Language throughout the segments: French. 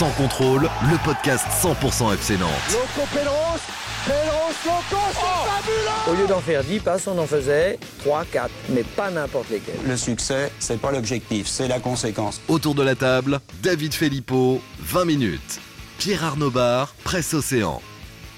Sans contrôle, le podcast 100% FC Nantes. Loco c'est fabuleux Au lieu d'en faire 10 passes, on en faisait 3, 4, mais pas n'importe lesquels. Le succès, c'est pas l'objectif, c'est la conséquence. Autour de la table, David Filippo, 20 minutes. Pierre Arnaud Bar, Presse Océan.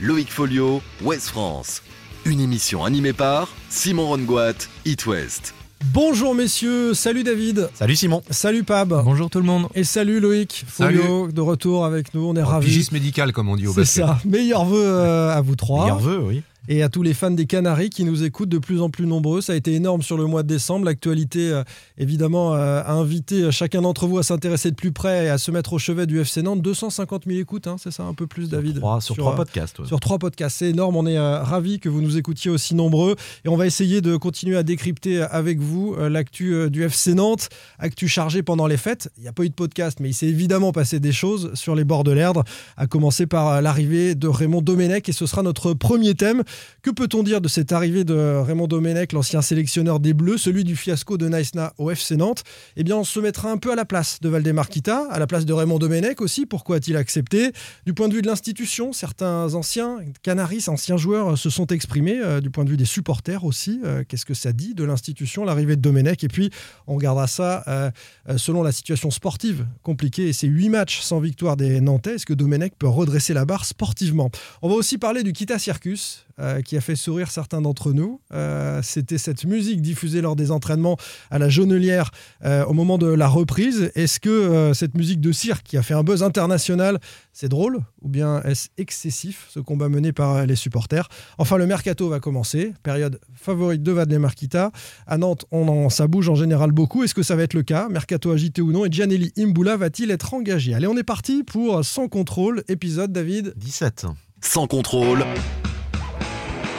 Loïc Folio, Ouest France. Une émission animée par Simon Rongoat, It West. Bonjour messieurs, salut David. Salut Simon. Salut Pab. Bonjour tout le monde. Et salut Loïc Folio, de retour avec nous, on est ravis. Pigiste médical comme on dit au C'est basket. ça, meilleurs vœux euh, à vous trois. Meilleur vœu, oui. Et à tous les fans des Canaries qui nous écoutent de plus en plus nombreux. Ça a été énorme sur le mois de décembre. L'actualité, euh, évidemment, euh, a invité chacun d'entre vous à s'intéresser de plus près et à se mettre au chevet du FC Nantes. 250 000 écoutes, hein, c'est ça un peu plus, David Trois- sur, trois euh, podcasts. ouais. Sur trois podcasts, c'est énorme. On est euh, ravis que vous nous écoutiez aussi nombreux. Et on va essayer de continuer à décrypter avec vous euh, l'actu euh, du FC Nantes, actu chargée pendant les fêtes. Il n'y a pas eu de podcast, mais il s'est évidemment passé des choses sur les bords de l'Erdre, à commencer par euh, l'arrivée de Raymond Domenech. Et ce sera notre premier thème. Que peut-on dire de cette arrivée de Raymond Domenech, l'ancien sélectionneur des Bleus, celui du fiasco de Naïsna au FC Nantes? Eh bien, on se mettra un peu à la place de Valdemar Kita, à la place de Raymond Domenech aussi. Pourquoi a-t-il accepté? Du point de vue de l'institution, certains anciens Canaris, anciens joueurs, se sont exprimés. euh, du point de vue des supporters aussi, euh, qu'est-ce que ça dit de l'institution, l'arrivée de Domenech? Et puis, on regardera ça euh, selon la situation sportive compliquée et ces huit matchs sans victoire des Nantais. Est-ce que Domenech peut redresser la barre sportivement? On va aussi parler du Kita Circus, euh, qui a fait sourire certains d'entre nous. Euh, C'était cette musique diffusée lors des entraînements à la Jaunelière euh, au moment de la reprise. Est-ce que cette musique de cirque qui a fait un buzz international, c'est drôle ou bien est-ce excessif ce combat mené par les supporters? Enfin, le mercato va commencer, période favorite de Vadlemar Kita. À Nantes, on en, ça bouge en général beaucoup. Est-ce que ça va être le cas? Mercato agité ou non? Et Gianelli Imbula va-t-il être engagé? Allez, on est parti pour Sans contrôle, épisode David. 17. Sans contrôle,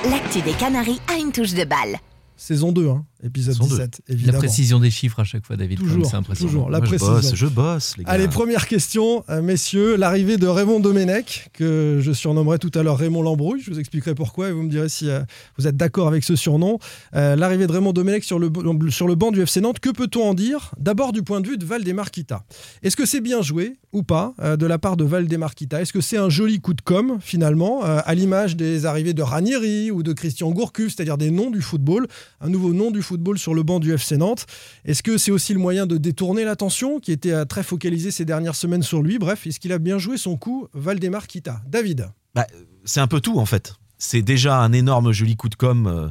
L'actu des Canaries a une touche de balle. Saison 2, hein, épisode Saison 17, La évidemment. précision des chiffres à chaque fois, David. Toujours, c'est impressionnant. toujours. La Moi, je précision. bosse, je bosse, les gars. Allez, première question, euh, messieurs. L'arrivée de Raymond Domenech, que je surnommerai tout à l'heure Raymond Lambrouille. Je vous expliquerai pourquoi et vous me direz si euh, vous êtes d'accord avec ce surnom. Euh, L'arrivée de Raymond Domenech sur le, sur le banc du FC Nantes, que peut-on en dire? D'abord du point de vue de Valdemar Kita. Est-ce que c'est bien joué ou pas euh, de la part de Valdemar Kita? Est-ce que c'est un joli coup de com' finalement, à l'image des arrivées de Ranieri ou de Christian Gourcuff, c'est-à-dire des noms du football, un nouveau nom du football sur le banc du FC Nantes est-ce que c'est aussi le moyen de détourner l'attention qui était très focalisée ces dernières semaines sur lui? Bref, est-ce qu'il a bien joué son coup Valdemar Kita? David Bah, c'est un peu tout en fait. C'est déjà un énorme joli coup de com. euh,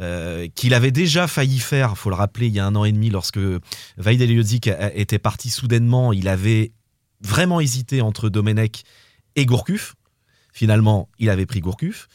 euh, qu'il avait déjà failli faire, faut le rappeler, il y a un an et demi, lorsque Vaid Eliodzic a- était parti soudainement, il avait vraiment hésité entre Domenech et Gourcuff. Finalement, il avait pris Gourcuff.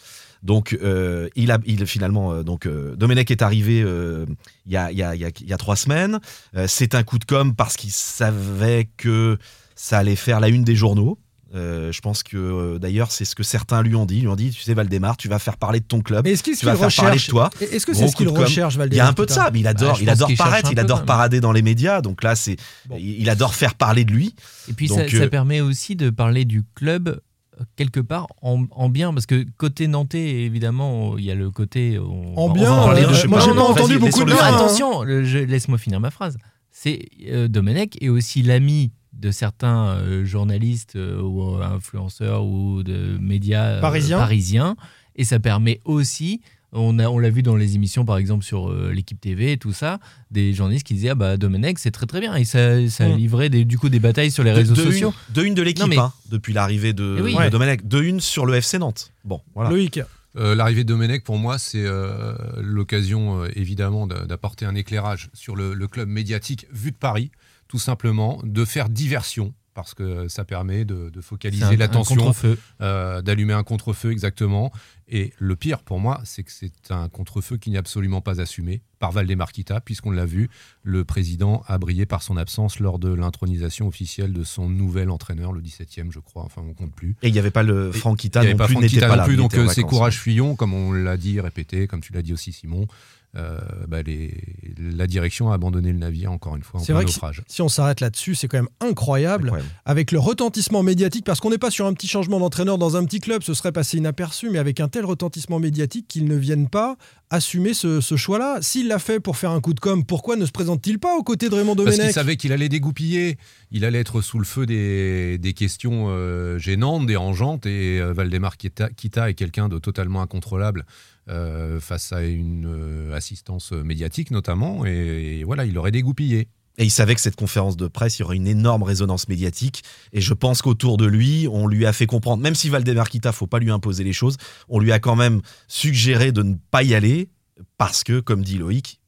Donc, euh, il a, il, finalement, euh, donc, euh, Domenech est arrivé euh, il y, a, il y, a, il y a- il y a trois semaines. Euh, c'est un coup de com parce qu'il savait que ça allait faire la une des journaux. Euh, je pense que euh, d'ailleurs, c'est ce que certains lui ont dit. Ils lui ont dit Tu sais, Valdemar, tu vas faire parler de ton club. Mais est-ce qu'il Tu vas faire parler de toi. Est-ce que c'est ce qu'il coup de com'. recherche Valdemar Il y a un peu de ça, mais il adore, Bah, il adore paraître, il peu, adore parader dans les médias. Donc là, c'est, Bon. il adore faire parler de lui. Et puis Donc, ça, ça permet aussi de parler du club euh, quelque part en, en bien, parce que côté nantais, évidemment, il y a le côté... on- En bien, parler de- moi, j'ai pas entendu beaucoup de bien. attention, je- laisse-moi finir ma phrase. C'est euh, Domenech est aussi l'ami de certains euh, journalistes euh, ou influenceurs ou de médias euh, parisiens. Et ça permet aussi, on a- on l'a vu dans les émissions par exemple sur euh, l'équipe TV et tout ça, des journalistes qui disaient ah bah Domenech c'est très très bien. Et ça, ça Mm. livrait des, du coup des batailles sur les réseaux de, sociaux. Une, de une de l'équipe, mais- hein, depuis l'arrivée de, Eh oui. de Ouais. Domenech. De une sur le FC Nantes. Bon, voilà. Loïc, Euh, L'arrivée de Domenech, pour moi, c'est euh, l'occasion, euh, évidemment, d'a- d'apporter un éclairage sur le, le club médiatique vu de Paris, tout simplement, de faire diversion, parce que ça permet de, focaliser un l'attention, contre-feu. euh, d'allumer un contre-feu exactement. Et le pire pour moi, c'est que c'est un contre-feu qui n'est absolument pas assumé par Valdemar Kita, puisqu'on l'a vu, le président a brillé par son absence lors de l'intronisation officielle de son nouvel entraîneur, le 17e, je crois, enfin on compte plus. Et il n'y avait pas le Franquita Il n'y avait non pas plus, pas non là. plus, il donc euh, c'est courage fuyons, comme on l'a dit, répété, comme tu l'as dit aussi Simon. Euh, bah, les- la direction a abandonné le navire encore une fois en C'est plein vrai que naufrage. si on s'arrête là-dessus, c'est quand même incroyable. Incroyable. avec le retentissement médiatique, parce qu'on n'est pas sur un petit changement d'entraîneur dans un petit club, ce serait passé inaperçu, mais avec un tel retentissement médiatique qu'ils ne viennent pas assumer ce, ce choix-là. S'ils l'a fait pour faire un coup de com', pourquoi ne se présente-t-il pas aux côtés de Raymond Parce qu'il Domenech? savait qu'il allait dégoupiller, il allait être sous le feu des, des questions euh, gênantes, dérangeantes, et euh, Valdemar Kita, Kita est quelqu'un de totalement incontrôlable euh, face à une assistance médiatique notamment, et, et voilà, il aurait dégoupillé. Et il savait que cette conférence de presse, il y aurait une énorme résonance médiatique. Et je pense qu'autour de lui, on lui a fait comprendre, même si Valdemar Kita, faut pas lui imposer les choses, on lui a quand même suggéré de ne pas y aller parce que, comme dit Loïc,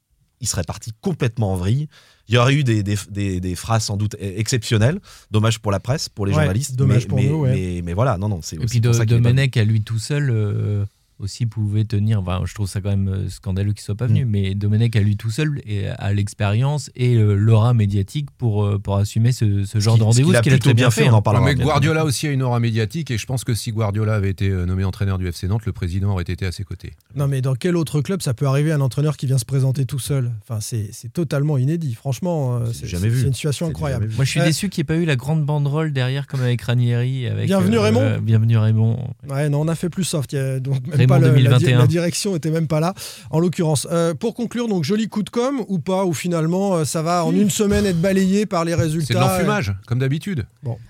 il serait parti complètement en vrille. Il y aurait eu des, des, des- des phrases sans doute exceptionnelles. Dommage pour la presse, pour les Ouais, journalistes. dommage mais, pour mais, nous, ouais. mais, mais voilà, non, non, c'est Et aussi puis pour de, ça venu. Domenech à lui tout seul euh, aussi pouvait tenir. Enfin, je trouve ça quand même euh, scandaleux qu'il soit pas venu, mais Domenech à lui tout seul et a l'expérience et l'aura médiatique pour, euh, pour assumer ce, ce genre de ce rendez-vous, qu'il a ce qu'il a plutôt très bien fait. fait, on en hein. parlera. mais. Guardiola aussi a une aura médiatique, et je pense que si Guardiola avait été euh, nommé entraîneur du FC Nantes, le président aurait été à ses côtés. Non, mais dans quel autre club ça peut arriver un entraîneur qui vient se présenter tout seul? Enfin, c'est c'est totalement inédit. Franchement, C'est c'est jamais vu. c'est une situation incroyable. Moi, je suis déçu qu'il n'y ait pas eu la grande banderole derrière, comme avec Ranieri. Avec, Bienvenue, Raymond. Bienvenue Raymond. Ouais, non, on a fait plus soft. a- donc même Raymond pas le- la, di- 2021. la direction était même pas là, en l'occurrence. Euh, pour conclure, donc joli coup de com ou pas, ou finalement euh, ça va en une semaine être balayé par les résultats. C'est de l'enfumage, comme d'habitude.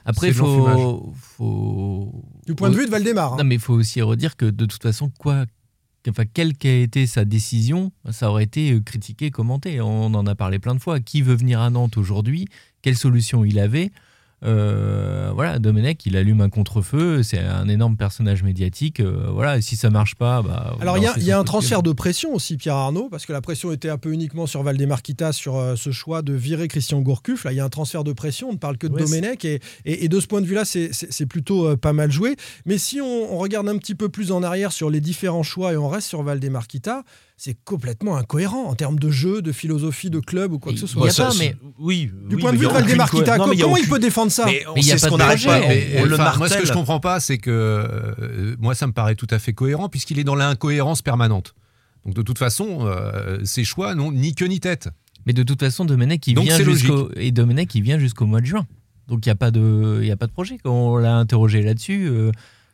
Après, C'est il faut, faut. Du point de vue de Valdemar. hein. Non, mais il faut aussi redire que de toute façon, quoi. Enfin, quelle qu'ait été sa décision, ça aurait été euh, critiqué, commenté. On en a parlé plein de fois. Qui veut venir à Nantes aujourd'hui? Quelle solution il avait? Euh, Voilà, Domenech, il allume un contre-feu. C'est un énorme personnage médiatique. Euh, voilà, et si ça marche pas, bah. Alors il y a, y un transfert de pression aussi, Pierre Arnaud, parce que la pression était un peu uniquement sur Valdemar Kita sur euh, ce choix de virer Christian Gourcuff. Là, il y a un transfert de pression, on ne parle que de Ouais, Domenech, et, et- et de ce point de vue-là, c'est- plutôt euh, pas mal joué. Mais si on, on regarde un petit peu plus en arrière sur les différents choix et on reste sur Valdemar Kita, c'est complètement incohérent en termes de jeu, de philosophie, de club ou quoi que ce Il soit. y a ça, pas, c'est- mais- oui, Du oui, point de vue de Valdemar co- Kita, il comment il peut défendre ça Mais on Mais il y a sait pas ce qu'on pas. On, le Enfin, moi, ce que je comprends pas, c'est que euh, moi, ça me paraît tout à fait cohérent, puisqu'il est dans l'incohérence permanente. Donc, de toute façon, euh, ses choix n'ont ni queue ni tête. Mais de toute façon, Domenech, il Donc, vient jusqu'au et Domenech, il vient jusqu'au mois de juin. Donc il n'y a pas de, il y a pas de projet. Quand on l'a interrogé là-dessus, euh,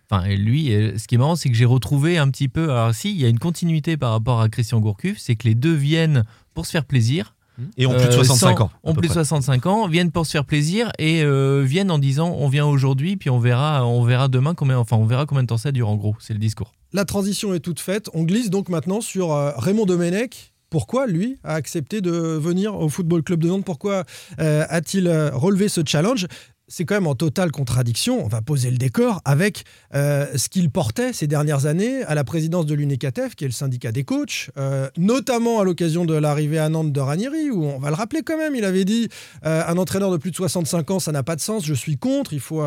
enfin et lui, euh, ce qui est marrant, c'est que j'ai retrouvé un petit peu. Alors si, il y a une continuité par rapport à Christian Gourcuff, c'est que les deux viennent pour se faire plaisir. Et ont plus de Euh, 65 sans- ans. Ont plus de près. 65 ans, viennent pour se faire plaisir et euh, viennent en disant on vient aujourd'hui, puis on verra, on verra demain combien, enfin on verra combien de temps ça dure en gros. C'est le discours. La transition est toute faite. On glisse donc maintenant sur euh, Raymond Domenech. Pourquoi lui a accepté de venir au Football Club de Nantes? Pourquoi euh, a-t-il euh, relevé ce challenge? C'est quand même en totale contradiction, on va poser le décor, avec euh, ce qu'il portait ces dernières années à la présidence de l'UNECATEF, qui est le syndicat des coachs, euh, notamment à l'occasion de l'arrivée à Nantes de Ranieri, où on va le rappeler quand même, il avait dit euh, un entraîneur de plus de 65 ans, ça n'a pas de sens, je suis contre, il faut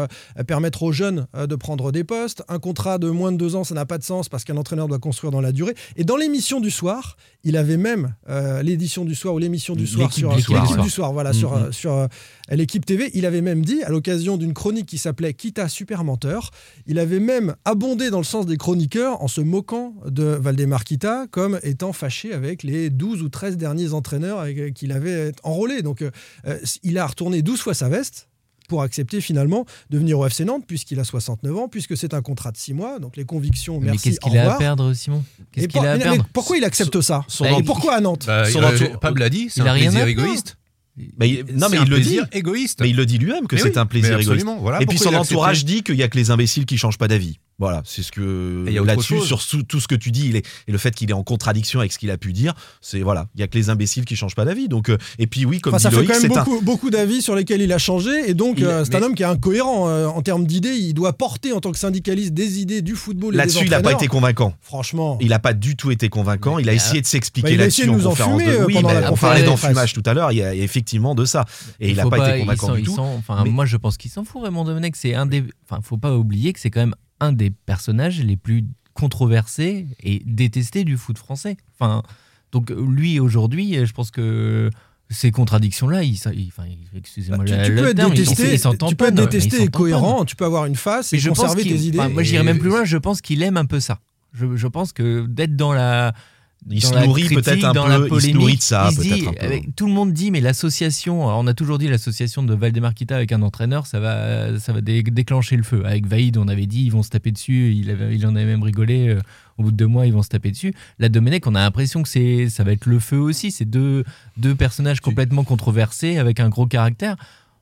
permettre aux jeunes de prendre des postes, un contrat de moins de deux ans, ça n'a pas de sens parce qu'un entraîneur doit construire dans la durée. Et dans l'émission du soir, il avait même l'édition du soir ou l'émission du soir sur l'équipe du soir, voilà, sur, Mhm. euh, sur euh, l'équipe TV, il avait même dit, à l'occasion d'une chronique qui s'appelait Kita Super Menteur, il avait même abondé dans le sens des chroniqueurs en se moquant de Valdemar Kita comme étant fâché avec les 12 ou 13 derniers entraîneurs euh, qu'il avait enrôlés. Donc euh, euh, il a retourné 12 fois sa veste pour accepter finalement de venir au FC Nantes puisqu'il a 69 ans, puisque c'est un contrat de 6 mois. Donc les convictions, mais merci, qu'est-ce qu'il a à perdre, Simon? Qu'est-ce Et qu'il a à mais- mais perdre? pourquoi il accepte ça? Son Bah, Et pourquoi à Nantes? Bah, Son euh, Pab l'a dit, c'est un rien à plaisir égoïste. Il- non, mais il le dit. égoïste. Mais il le dit lui-même que c'est oui, un plaisir égoïste. Voilà Et puis son entourage dit qu'il y a que les imbéciles qui changent pas d'avis. Voilà, c'est ce que là-dessus sur tout ce que tu dis, il est, et le fait qu'il est en contradiction avec ce qu'il a pu dire, c'est voilà, il y a que les imbéciles qui changent pas d'avis. Donc euh, et puis oui, comme Enfin, dit ça fait Loïc, quand même un beaucoup, beaucoup d'avis sur lesquels il a changé, et donc euh, c'est un homme qui est incohérent euh, en termes d'idées. Il doit porter en tant que syndicaliste des idées du football. là-dessus, il n'a pas été convainquant. Franchement. Il n'a pas du tout été convaincant. Il a Mais, essayé de bah, s'expliquer il a essayé là-dessus en nous conférence de euh, oui, mais la on parlait d'enfumage tout à l'heure. Il y a effectivement de ça, et il n'a pas, été convaincant du tout. Enfin, moi, je pense qu'il s'en fout, Raymond Domenech. C'est un des. Enfin, faut pas oublier que c'est quand même un des personnages les plus controversés et détestés du foot français. Enfin, donc lui aujourd'hui, je pense que ces contradictions-là, il, il- excusez-moi Bah, tu, peux être terme, détesté, il tu peux être détesté et cohérent, tu peux avoir une face et je conserver tes idées. moi, j'irais même plus loin. Je pense qu'il aime un peu ça. Je, je pense que d'être dans la Il dans se nourrit peut-être un peu, il se nourrit de ça, peut-être un peu. avec- tout le monde dit, mais l'association, on a toujours dit l'association de Valdemar Kita avec un entraîneur, ça va, ça va dé- déclencher le feu. Avec Vaïd, on avait dit, ils vont se taper dessus, il, avait- il en avait même rigolé. euh, au bout de deux mois, ils vont se taper dessus. Là, Domenech, on a l'impression que c'est, ça va être le feu aussi. C'est deux, deux personnages complètement controversés avec un gros caractère.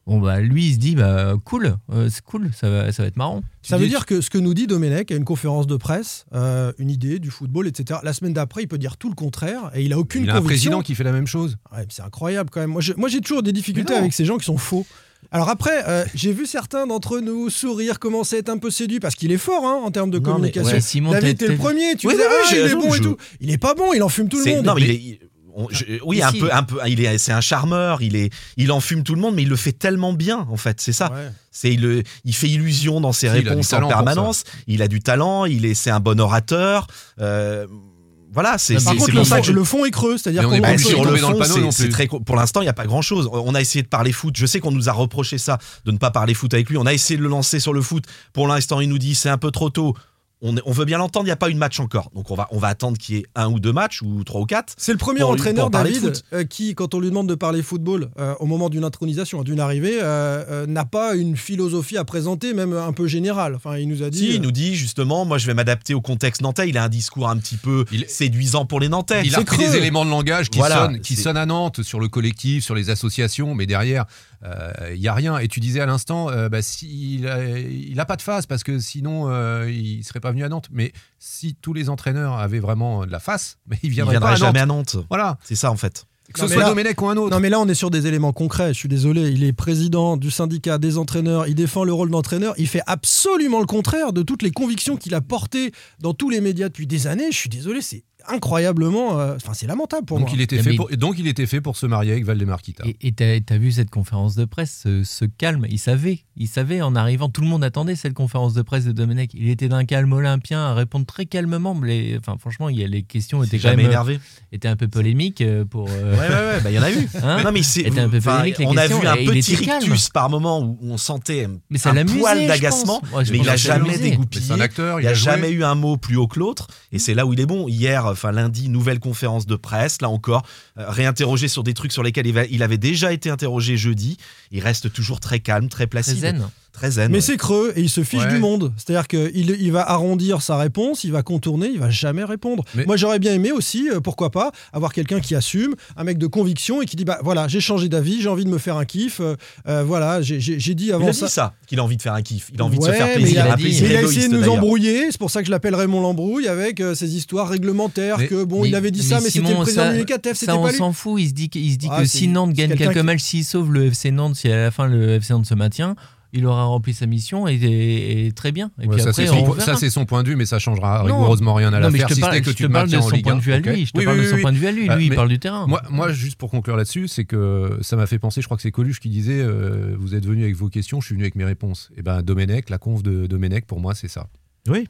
Bon, bah, lui, il se dit, bah, cool, euh, c'est cool, ça va, ça va être marrant. Ça veut dire que ce que nous dit Domenech à une conférence de presse, euh, une idée du football, etc. La semaine d'après, il peut dire tout le contraire et il a aucune Il a un président qui fait la même chose. Ouais, mais c'est incroyable quand même. Moi, j'ai toujours des difficultés avec ces gens qui sont faux. Alors après, euh, j'ai vu certains d'entre nous sourire, commencer à être un peu séduits parce qu'il est fort hein, en termes de Non, mais communication. ouais, Simon, David, t'es le premier. Tu Oui, disais, oui, oui, ah, il est bon et tout. Il est pas bon, il en fume tout le monde. Non, mais il est- on- je- oui, un peu, un peu. Il est, c'est un charmeur. Il est, il enfume tout le monde, mais il le fait tellement bien, en fait. C'est ça. Ouais. C'est il, le- il fait illusion dans ses Si, réponses talent en permanence. Il a du talent. Il est, c'est un bon orateur. Euh, voilà, c'est Par contre, le ça fond, le fond est creux, c'est-à-dire qu'on Bah, sur de le fond, c'est- très pour l'instant, il n'y a pas grand chose. On a essayé de parler foot. Je sais qu'on nous a reproché ça, de ne pas parler foot avec lui. On a essayé de le lancer sur le foot. Pour l'instant, il nous dit c'est un peu trop tôt. On, on veut bien l'entendre, il n'y a pas eu de match encore. Donc on va, on va attendre qu'il y ait un ou deux matchs, ou trois ou quatre. C'est le premier entraîneur, David, foot. euh, qui, quand on lui demande de parler football euh, au moment d'une intronisation, d'une arrivée, euh, euh, n'a pas une philosophie à présenter, même un peu générale. Enfin, il nous a dit. Si, il nous dit justement, moi je vais m'adapter au contexte nantais. Il a un discours un petit peu Il- séduisant pour les Nantais. Il a repris des éléments de langage qui, Voilà, sonnent, qui sonnent à Nantes sur le collectif, sur les associations, mais derrière, il n'y a rien. Et tu disais à l'instant, euh, bah, si, il n'a pas de face parce que sinon, euh, il ne serait pas venu à Nantes. Mais si tous les entraîneurs avaient vraiment de la face, mais ils il ne viendraient viendra pas à Nantes. jamais à Nantes. Voilà. C'est ça en fait. Que Non, ce soit là- Domenech ou un autre. Non, mais là, on est sur des éléments concrets. Je suis désolé. Il est président du syndicat des entraîneurs. Il défend le rôle d'entraîneur. Il fait absolument le contraire de toutes les convictions qu'il a portées dans tous les médias depuis des années. Je suis désolé. C'est incroyablement. euh, Enfin, c'est lamentable pour donc, moi. il était fait pour, donc il était fait pour se marier avec Valdemar Kita. Et- t'as as vu cette conférence de presse, ce, ce calme, il savait, il savait en arrivant, tout le monde attendait cette conférence de presse de Domenech. Il était d'un calme olympien à répondre très calmement. mais enfin, franchement, il y a, les questions étaient quand jamais même énervé. étaient un peu polémiques euh, pour. euh, Ouais, ouais, ouais, bah, il y en a eu. hein? non, mais un peu polémique, les on a vu un petit rictus par moment où on sentait mais ça un poil d'agacement. Ouais, mais il a jamais dégoupillé. un acteur, Il a jamais eu un mot plus haut que l'autre, et c'est là où il est bon. Hier, enfin lundi, nouvelle conférence de presse, là encore, euh, réinterrogé sur des trucs sur lesquels il, va- il avait déjà été interrogé jeudi. Il reste toujours très calme, très Très placide, zen. Très zen. Mais ouais. c'est creux et il se fiche Ouais. du monde. C'est-à-dire qu'il il va arrondir sa réponse, il va contourner, il va jamais répondre. Mais- Moi, j'aurais bien aimé aussi, euh, pourquoi pas, avoir quelqu'un qui assume, un mec de conviction et qui dit bah voilà, j'ai changé d'avis, j'ai envie de me faire un kiff. euh, euh, voilà, j'ai- dit il avant a ça. dit ça, qu'il a envie de faire un kiff, il a envie de se faire plaisir, il a un dit- plaisir Il a égoïste, essayé de nous embrouiller, c'est pour ça que je l'appelle Raymond l'embrouille avec euh, ses histoires réglementaires Mais- que bon, Mais- il avait dit mais ça, mais c'était le président du UNICATF, c'était Ça, on pas lui. s'en fout. Il se dit, que- il se dit Ah, que si Nantes gagne quelques matchs, s'il sauve le FC Nantes, si à la fin le FC Nantes se maintient, il aura rempli sa mission et, et- et très bien. Et Ouais, puis ça, c'est on son, point de vue, mais ça changera Non. rigoureusement rien à l'affaire, te si que tu te te parle de son point 1. de vue à lui. Je te parle de son point de vue à lui. Lui, il mais- parle du terrain. Moi, moi, juste pour conclure là-dessus, c'est que ça m'a fait penser, je crois que c'est Coluche qui disait euh, Vous êtes venu avec vos questions, je suis venu avec mes réponses. Et ben Domenech, la conf de Domenech, pour moi, c'est ça. Oui.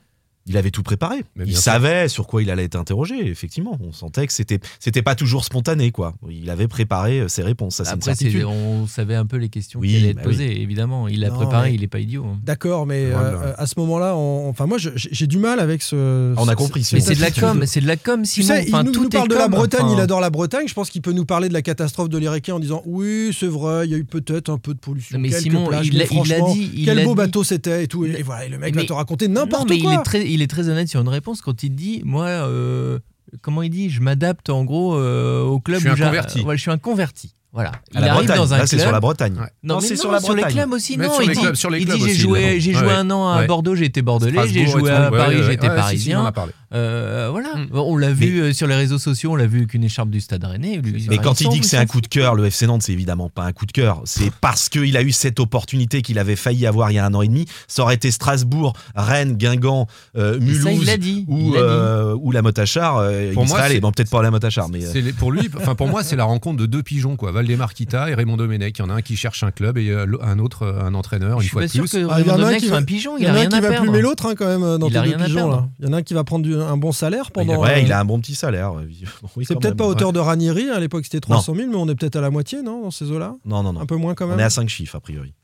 Il avait tout préparé. Mais il sûr. savait sur quoi il allait être interrogé, effectivement. On sentait que c'était c'était pas toujours spontané, quoi. Il avait préparé euh, ses réponses, ça c'est une Après, c'est- certitude. on savait un peu les questions Oui, qui allaient être bah posées, évidemment. Il l'a préparé, mais- il n'est pas idiot. hein. D'accord, mais Voilà. euh, à ce moment-là, on- enfin moi, j'ai du mal avec ce. On a compris, Mais c'est de la com, c'est de la com, Tu Simon. sais, il Enfin, nous, tout nous parle de la com. Bretagne, Enfin, il adore la Bretagne. Je pense qu'il peut nous parler de la catastrophe de l'Héricane en disant oui, c'est vrai, il y a eu peut-être un peu de pollution. Mais Simon, plages, il l'a- il dit, il quel beau bateau c'était et tout. Et, voilà, et le mec va te raconter n'importe mais quoi. Il est, très, honnête sur une réponse quand il dit Moi, euh, comment il dit Je m'adapte en gros euh, au club Je suis où un j'a- converti. Ouais, je suis un converti. Voilà. Il arrive Bretagne, dans un là c'est club. sur la Bretagne. Ouais. Non, Non, mais c'est non, sur la les Bretagne. clubs aussi. Mais non, sur il les dit, clubs- sur les il clubs dit, j'ai aussi, joué, évidemment. j'ai Ouais. joué un an à Ouais. Bordeaux, j'ai été bordelais, j'ai Strasbourg et joué tout. à Ouais, Paris, ouais, j'ai été ouais, si, si, on en parisien. a parlé. Euh, voilà. Mm. On l'a vu euh, sur les réseaux sociaux, on l'a vu avec une écharpe du Stade Rennais. lui, Mais quand il dit que c'est un coup de cœur, le FC Nantes, c'est évidemment pas un coup de cœur. C'est parce qu'il a eu cette opportunité qu'il avait failli avoir il y a un an et demi. Ça aurait été Strasbourg, Rennes, Guingamp, euh, Et ça, il Mulhouse l'a dit. ou, il l'a dit. euh, ou la Motachar. euh, Pour il moi, serait allé. c'est- Bon, peut-être pas la Motachar, mais. euh, C'est les- pour lui, enfin pour moi, c'est la rencontre de deux pigeons quoi. Valdemar Kita et Raymond Domenech. Il y en a un qui cherche un club et euh, un autre euh, un entraîneur. Je Une suis fois pas de sûr plus. que Ah, il y Raymond en a un Domenech qui va- un pigeon, Il il y en a a un qui va perdre. plumer l'autre hein, quand même dans Il a deux rien à pigeons. Il y en a un qui va prendre du- un bon salaire pendant. ouais, euh, il a un bon petit salaire. euh. Oui, C'est peut-être pas hauteur de Ranieri, à l'époque c'était Non. 300 000, mais on est peut-être à la moitié, non, dans ces eaux-là Non, non, non. Un peu moins quand On même est à 5 chiffres, a priori.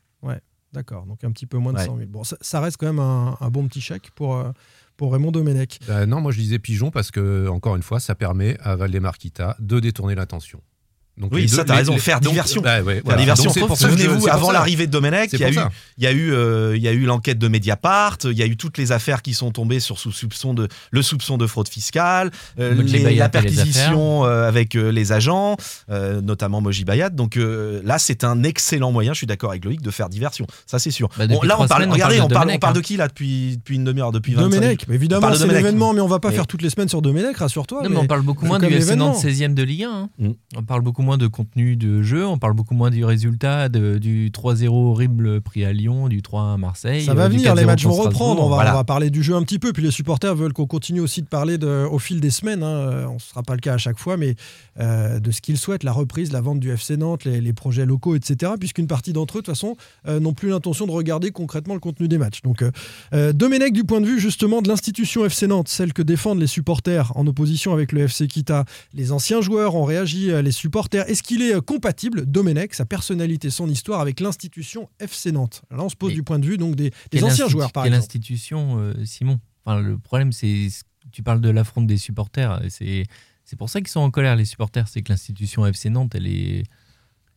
D'accord, donc un petit peu moins de Ouais. 100 000. Bon, ça, reste quand même un, bon petit chèque pour, euh, pour Raymond Domenech. Euh, non, moi je disais pigeon parce que, encore une fois, ça permet à Valdemar-Kita de détourner l'attention. Donc, Oui, les ça, deux- t'as raison, les- faire donc, diversion. bah, ouais, Faire voilà. diversion. Souvenez-vous, avant l'arrivée de Domenech, il y a eu, il y a eu, euh, il y a eu l'enquête de Mediapart, il y a eu toutes les affaires qui sont tombées sur sous soupçon de le soupçon de fraude fiscale, euh, les- la les perquisition euh, avec euh, les agents, euh, notamment Moji Bayat. Donc euh, là, c'est un excellent moyen. Je suis d'accord avec Loïc de faire diversion. Ça, c'est sûr. Bah, là, on parle. semaines, on regardez, on de parle, on Domenech, parle de hein. qui là depuis depuis une demi-heure, depuis 25 minutes? Domenech, évidemment, parle de c'est Domenech. l'événement, mais on va pas faire toutes les semaines sur Domenech, rassure-toi. Non, mais mais on parle beaucoup moins du FC l'événement. Nantes 16e de Ligue 1. hein. Mm. On parle beaucoup moins de contenu de jeu, on parle beaucoup moins du résultat de- du 3-0 horrible pris à Lyon, du 3-1 à Marseille. Ça va euh, du venir, les 4-0 matchs vont reprendre. On va, Voilà. on va parler du jeu un petit peu. Puis les supporters veulent qu'on continue aussi de parler de- au fil des semaines. hein. On ne sera pas le cas à chaque fois, mais euh, de ce qu'ils souhaitent, la reprise, la vente du FC Nantes, les, les projets locaux, etc. Puisqu'une partie d'entre eux, de toute façon, euh, n'ont plus l'intention de regarder concrètement le contenu des matchs. Donc, euh, euh, Domenech, du point de vue justement de l'institution FC Nantes, celle que défendent les supporters en opposition avec le FC Kita, les anciens joueurs ont réagi, euh, les supporters. Est-ce qu'il est euh, compatible, Domenech, sa personnalité, son histoire, avec l'institution FC Nantes? Là, on se pose Et du point de vue donc des, anciens joueurs, par exemple. institution, euh, Simon? Enfin, Le problème, c'est tu parles de l'affront des supporters. C'est c'est pour ça qu'ils sont en colère, les supporters. C'est que l'institution FC Nantes, elle est,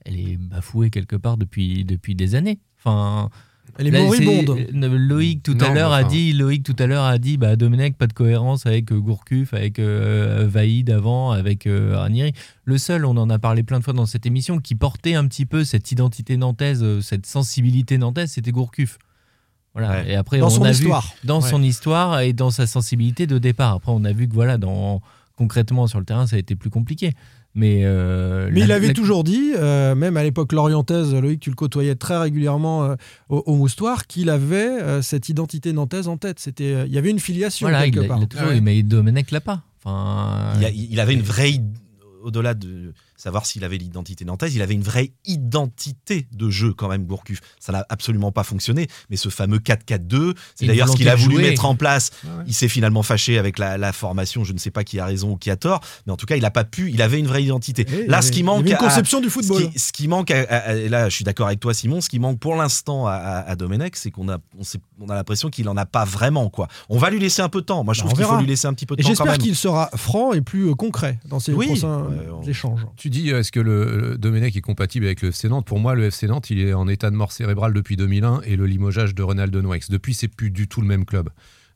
elle est bafouée quelque part depuis, depuis des années. Enfin, Elle est Là, moribonde. c'est- Loïc tout à Non, l'heure mais a enfin- dit, Loïc tout à l'heure a dit, bah Domenech pas de cohérence avec euh, Gourcuff, avec euh, Vaïd avant, avec euh, Ranieri. Le seul, on en a parlé plein de fois dans cette émission, qui portait un petit peu cette identité nantaise, euh, cette sensibilité nantaise, c'était Gourcuff. Voilà. Ouais. Et après, Dans on son a histoire. vu dans Ouais. son histoire et dans sa sensibilité de départ. Après, on a vu que voilà, dans concrètement sur le terrain, ça a été plus compliqué. Mais, euh, Mais la- il avait la- toujours dit, euh, même à l'époque lorientaise, Loïc, tu le côtoyais très régulièrement euh, au, au Moustoir, qu'il avait euh, cette identité nantaise en tête. C'était, euh, il y avait une filiation Voilà, il quelque a, part. il a toujours Ah ouais. eu, mais Domenech l'a pas. Enfin, Il, a- il avait une vraie, au-delà de savoir s'il avait l'identité nantaise, il avait une vraie identité de jeu quand même, Gourcuff. Ça n'a absolument pas fonctionné, mais ce fameux 4-4-2, c'est d'ailleurs ce qu'il a voulu jouer. mettre en place. Ouais. Il s'est finalement fâché avec la, la formation, je ne sais pas qui a raison ou qui a tort, mais en tout cas, il n'a pas pu, il avait une vraie identité. Et Là, ce qui manque une à- conception du ce football. qui, ce qui manque, à- à- et là je suis d'accord avec toi Simon, ce qui manque pour l'instant à, Domenech, c'est qu'on a, on, a l'impression qu'il en a pas vraiment. quoi. On va lui laisser un peu de temps. Moi je Bah, trouve qu'il faut lui laisser un petit peu de Et temps j'espère qu'il sera franc et plus euh, concret dans ses Oui. prochains Ouais, on- échanges. Tu dis, euh, est-ce que le, le Domenech est compatible avec le FC Nantes? Pour moi, le FC Nantes, il est en état de mort cérébrale depuis 2001 et le limogeage de Ronaldo Noix. Depuis, c'est plus du tout le même club.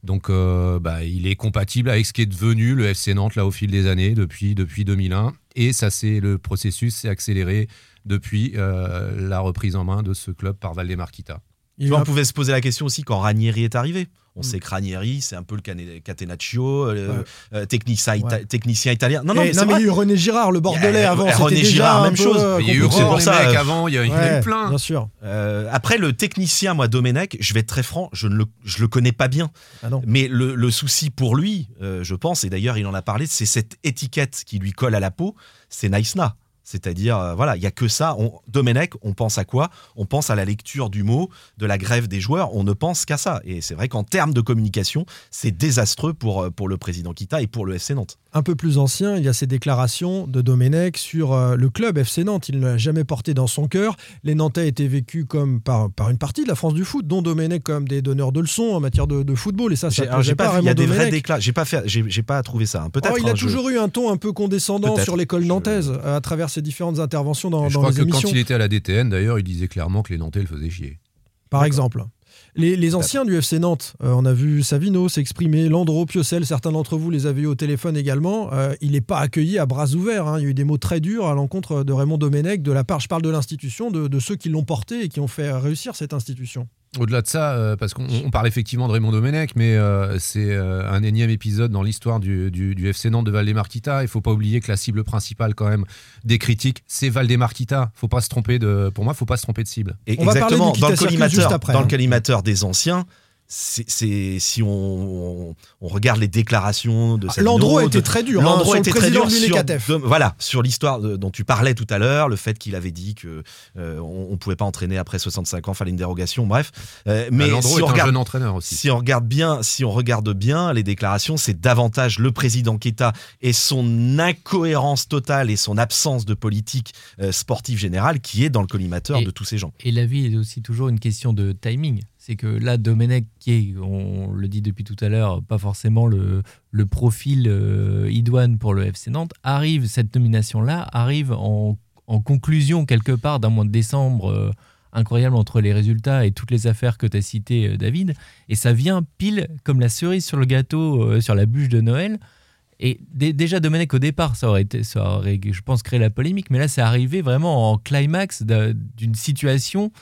Donc, euh, bah, il est compatible avec ce qui est devenu le FC Nantes là au fil des années, depuis, depuis 2001. Et ça, c'est le processus s'est accéléré depuis euh, la reprise en main de ce club par Valdemar Kita. Il Tu vois, va- on pouvait se poser la question aussi quand Ranieri est arrivé. On Mm. sait que Ranieri, c'est un peu le catenaccio, euh, Ouais. euh, technicien, ita- Ouais. technicien italien. Non, non, mais c'est il y a eu René Girard, le Bordelais, a- avant. René déjà Girard, même chose. Il y a eu c'est pour ça, euh, avant, il y, a- en a Ouais, eu plein. Bien sûr. Euh, après, le technicien, moi, Domenech, je vais être très franc, je ne le, je le connais pas bien. Ah non. Mais le, le souci pour lui, euh, je pense, et d'ailleurs il en a parlé, c'est cette étiquette qui lui colle à la peau, c'est Naïsna. C'est-à-dire, euh, voilà, il y a que ça. On, Domenech, on pense à quoi? On pense à la lecture du mot, de la grève des joueurs. On ne pense qu'à ça. Et c'est vrai qu'en termes de communication, c'est désastreux pour, euh, pour le président Kita et pour le FC Nantes. Un peu plus ancien, il y a ces déclarations de Domenech sur euh, le club FC Nantes. Il ne l'a jamais porté dans son cœur. Les Nantais étaient vécus comme par, par une partie de la France du foot, dont Domenech comme des donneurs de leçons en matière de, de football. Et ça, ça J'ai pas, il y vraiment a des vrais Domenech. déclats. J'ai pas fait, j'ai j'ai pas trouvé ça. hein. Peut-être. Oh, il a hein, je- toujours eu un ton un peu condescendant sur l'école nantaise à travers ses différentes interventions dans, Et je dans crois les que émissions. quand il était à la DTN, d'ailleurs, il disait clairement que les Nantais le faisaient chier. par exemple. Les, les anciens du FC Nantes, euh, on a vu Savino s'exprimer, Landreau, Piocel, certains d'entre vous les avez eu au téléphone également. Euh, il n'est pas accueilli à bras ouverts. hein. Il y a eu des mots très durs à l'encontre de Raymond Domenech, de la part, je parle de l'institution, de, de ceux qui l'ont porté et qui ont fait réussir cette institution. Au-delà de ça, euh, parce qu'on on parle effectivement de Raymond Domenech, mais euh, c'est euh, un énième épisode dans l'histoire du, du- du FC Nantes de Valdemar Kita. Il faut pas oublier que la cible principale quand même des critiques, c'est Valdemar Kita. Faut pas se tromper de, pour moi, faut pas se tromper de cible. Et On va parler exactement, du dans le Kita Circus collimateur, juste après, dans hein. le collimateur des anciens, c'est si on, on- on regarde les déclarations de Ah, était très dur. hein, le était très dur sur, de- voilà, sur l'histoire dont tu parlais tout à l'heure, le fait qu'il avait dit que euh, on, on pouvait pas entraîner après 65 ans, fallait une dérogation, bref. Euh, mais Mais Landreau si est on un regarde, jeune entraîneur aussi. si on regarde bien, si on regarde bien les déclarations, c'est davantage le président Keita et son incohérence totale et son absence de politique euh, sportive générale qui est dans le collimateur Et- de tous ces gens. Et la vie est aussi toujours une question de timing. C'est que là, Domenech, qui est, on le dit depuis tout à l'heure, pas forcément le, profil euh, idoine pour le FC Nantes, arrive, cette nomination-là arrive en, conclusion quelque part d'un mois de décembre euh, incroyable entre les résultats et toutes les affaires que tu as citées, euh, David. Et ça vient pile comme la cerise sur le gâteau, sur la bûche de Noël. Et dé- déjà, Domenech, au départ, ça aurait, été, ça aurait, je pense, créé la polémique, mais là, c'est arrivé vraiment en climax d'un- d'une situation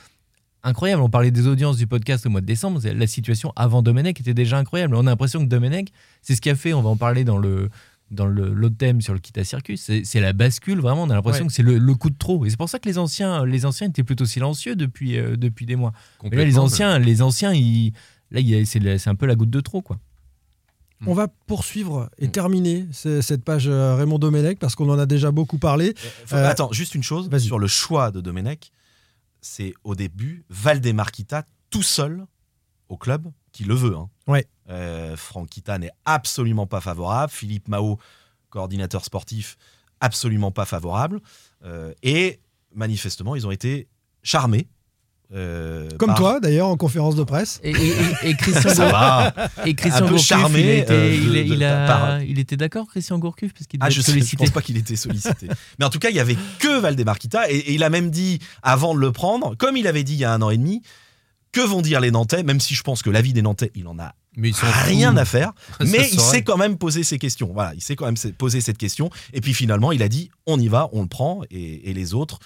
incroyable. On parlait des audiences du podcast au mois de décembre. c'est- La situation avant Domenech était déjà incroyable. On a l'impression que Domenech, c'est ce qui a fait, on va en parler dans le dans le- l'autre thème sur le Kita Circus, c'est la bascule, vraiment, on a l'impression Ouais. que c'est le, le coup de trop. Et c'est pour ça que les anciens, les anciens étaient plutôt silencieux depuis, euh, depuis des mois. Mais là, les anciens, les anciens ils, là, c'est un peu la goutte de trop. quoi. On va poursuivre et Mm. terminer ce- cette page euh, Raymond Domenech parce qu'on en a déjà beaucoup parlé. Euh, Attends, juste une chose sur le choix de Domenech. C'est au début Valdemar Kita tout seul au club qui le veut. hein. Ouais. Euh, Franck Kita n'est absolument pas favorable. Philippe Mao, coordinateur sportif, absolument pas favorable. Euh, et manifestement, ils ont été charmés. Euh, Comme par- toi d'ailleurs en conférence de presse. Et, et- et- et Christian, Ça va. et Christian Un peu Gourcuff, charmé, il, euh, il était d'accord, Christian Gourcuff, parce qu'il Ah, je, sais, je sollicité. pense pas qu'il était sollicité. Mais en tout cas, il y avait que Valdemar Kita et, et il a même dit avant de le prendre, comme il avait dit il y a un an et demi, que vont dire les Nantais, même si je pense que l'avis des Nantais, il en a Mais ils rien à faire, mais il s'est quand même posé ces questions. Voilà, il s'est quand même posé cette question et puis finalement, il a dit on y va, on le prend et, et les autres,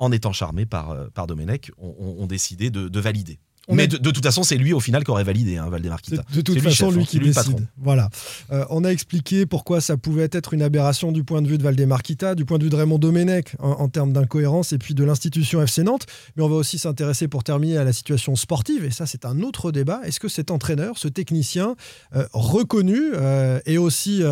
en étant charmés par euh, par Domenech, ont, décidé de valider. On mais de, de toute façon, c'est lui au final qui aurait validé, hein, Valdemar Kita. De toute façon chef, lui hein, qui lui décide. Voilà. Euh, on a expliqué pourquoi ça pouvait être une aberration du point de vue de Valdemar Kita, du point de vue de Raymond Domenech en, en termes d'incohérence et puis de l'institution FC Nantes. Mais on va aussi s'intéresser pour terminer à la situation sportive et ça c'est un autre débat. Est-ce que cet entraîneur, ce technicien euh, reconnu euh, et aussi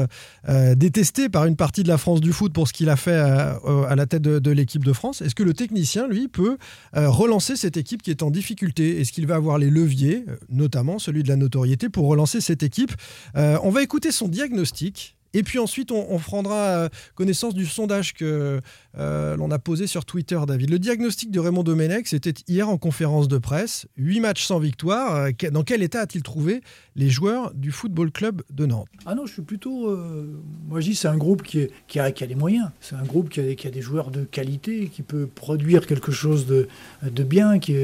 détesté par une partie de la France du foot pour ce qu'il a fait à la tête de, de l'équipe de France, est-ce que le technicien lui peut relancer cette équipe qui est en difficulté? Est-ce qu'il va avoir les leviers, euh, notamment celui de la notoriété, pour relancer cette équipe Euh, On va écouter son diagnostic. Et puis ensuite, on, prendra euh, connaissance du sondage que euh, l'on a posé sur Twitter, David. Le diagnostic de Raymond Domenech, c'était hier en conférence de presse. Huit matchs sans victoire. Euh, Dans quel état a-t-il trouvé les joueurs du Football Club de Nantes? Ah non, je suis plutôt. euh, moi, je dis c'est un groupe qui, est- qui, a, qui a des moyens. C'est un groupe qui a, qui a des joueurs de qualité, qui peut produire quelque chose de, de bien, qui,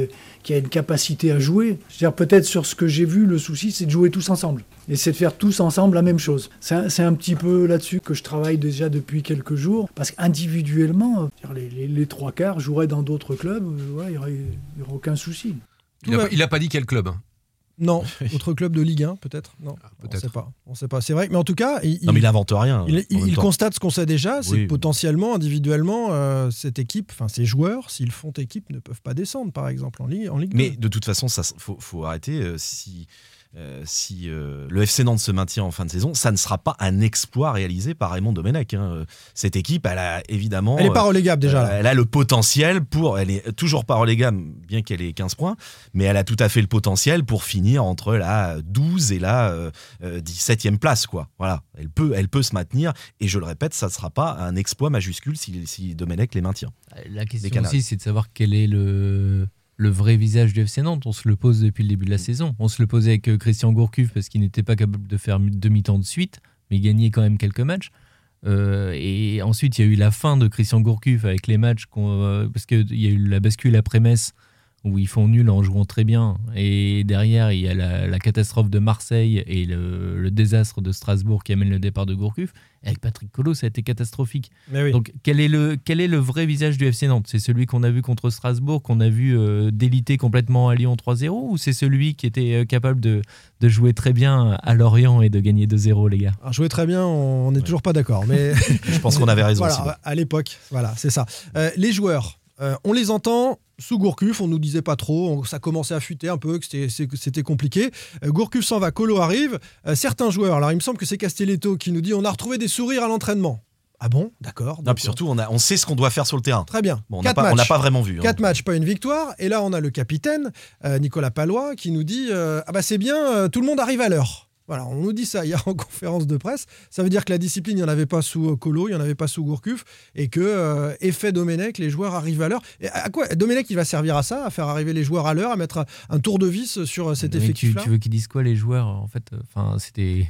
a une capacité à jouer. Je veux dire, peut-être sur ce que j'ai vu, le souci, c'est de jouer tous ensemble. Et c'est de faire tous ensemble la même chose. C'est un petit peu là-dessus que je travaille déjà depuis quelques jours. Parce qu'individuellement, les, les- les trois quarts joueraient dans d'autres clubs, euh, il n'y aurait, aucun souci. Il a, pas- dit quel club. hein. Non, autre club de Ligue 1 peut-être Non, on ne peut-être. sait pas. On sait pas. C'est vrai, mais en tout cas, il, Non, mais il invente rien. Il, constate ce qu'on sait déjà, c'est Oui. que potentiellement, individuellement, euh, cette équipe, enfin ces joueurs, s'ils font équipe, ne peuvent pas descendre, par exemple, en Ligue, en Ligue Mais 2. de toute façon, ça faut, faut arrêter. euh, si euh, si euh, le FC Nantes se maintient en fin de saison, ça ne sera pas un exploit réalisé par Raymond Domenech. hein. Cette équipe, elle a évidemment. Elle n'est pas euh, relégable déjà. là. euh, elle a le potentiel pour. Elle est toujours pas relégable, bien qu'elle ait 15 points, mais elle a tout à fait le potentiel pour finir entre la 12 et la euh, euh, 17e place. Quoi. Voilà. Elle peut, elle peut se maintenir. Et je le répète, ça ne sera pas un exploit majuscule si, si Domenech les maintient. La question aussi, c'est de savoir quel est le, le vrai visage du FC Nantes. On se le pose depuis le début de la saison. On se le posait avec euh, Christian Gourcuff parce qu'il n'était pas capable de faire demi-temps de suite, mais il gagnait quand même quelques matchs. Euh, et ensuite, il y a eu la fin de Christian Gourcuff avec les matchs, euh, parce qu'il y a eu la bascule après Metz où ils font nul en jouant très bien. Et derrière, il y a la, la catastrophe de Marseille et le, le désastre de Strasbourg qui amène le départ de Gourcuff. Et avec Patrick Collot, ça a été catastrophique. Mais oui. Donc, quel est, le, quel est le vrai visage du FC Nantes? C'est celui qu'on a vu contre Strasbourg, qu'on a vu euh, déliter complètement à Lyon 3-0 Ou c'est celui qui était euh, capable de, de jouer très bien à Lorient et de gagner 2-0, les gars? Alors, jouer très bien, on n'est toujours pas d'accord, mais Je pense qu'on avait raison. voilà, à l'époque, voilà, c'est ça. Euh, les joueurs, euh, on les entend, Sous Gourcuff, on nous disait pas trop, on- ça commençait à fuiter un peu, que c'était- compliqué. Euh, Gourcuff s'en va, Colo arrive. Euh, certains joueurs, alors il me semble que c'est Castelletto qui nous dit on a retrouvé des sourires à l'entraînement. Ah bon? D'accord. Non, puis surtout, on, a, on sait ce qu'on doit faire sur le terrain. Très bien. Bon, on n'a pas, vraiment vu. hein. Quatre matchs, pas une victoire. Et là, on a le capitaine, euh, Nicolas Palois, qui nous dit Ah bah c'est bien, tout le monde arrive à l'heure. Voilà, on nous dit ça hier en conférence de presse. Ça veut dire que la discipline, il n'y en avait pas sous euh, Colo, il n'y en avait pas sous Gourcuff, et que, euh, effet Domenech, les joueurs arrivent à l'heure. Et à quoi Domenech, il va servir à ça, à faire arriver les joueurs à l'heure, à mettre un, tour de vis sur euh, cet Mais tu, veux qu'ils disent quoi les joueurs En fait, euh, c'était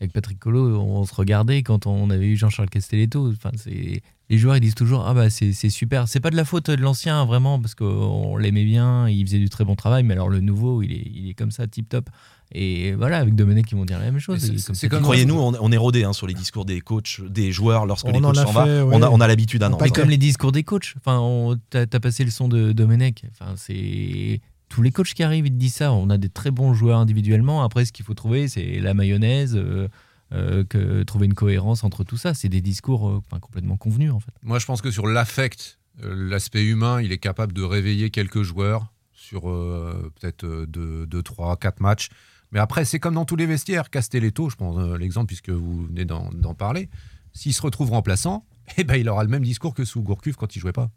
avec Patrick Colo, on se regardait quand on avait eu Jean-Charles Castelletto. Enfin, c'est les joueurs ils disent toujours ah bah c'est c'est super. C'est pas de la faute de l'ancien vraiment parce qu'on l'aimait bien, il faisait du très bon travail. Mais alors le nouveau, il est il est comme ça, tip top. Et voilà, avec Domenech, ils vont dire la même chose. C'est- comme. Croyez-nous, on, on est rodé hein, sur les discours des coachs, des joueurs lorsque On les en coachs a s'en vont. fait, ouais. On a, on a l'habitude Nantes. pas hein. comme les discours des coachs. Enfin, on- t'as as passé le son de Domenech. Enfin, c'est tous les coachs qui arrivent, ils te disent ça. On a des très bons joueurs individuellement. Après, ce qu'il faut trouver, c'est la mayonnaise. euh, euh, que trouver une cohérence entre tout ça, c'est des discours euh, complètement convenus en fait. Moi, je pense que sur l'affect, euh, l'aspect humain, il est capable de réveiller quelques joueurs sur peut-être 2, 3, 4 matchs. Mais après, c'est comme dans tous les vestiaires. Castelletto, je prends l'exemple puisque vous venez d'en parler. S'il se retrouve remplaçant, eh ben, il aura le même discours que sous Gourcuff quand il jouait pas.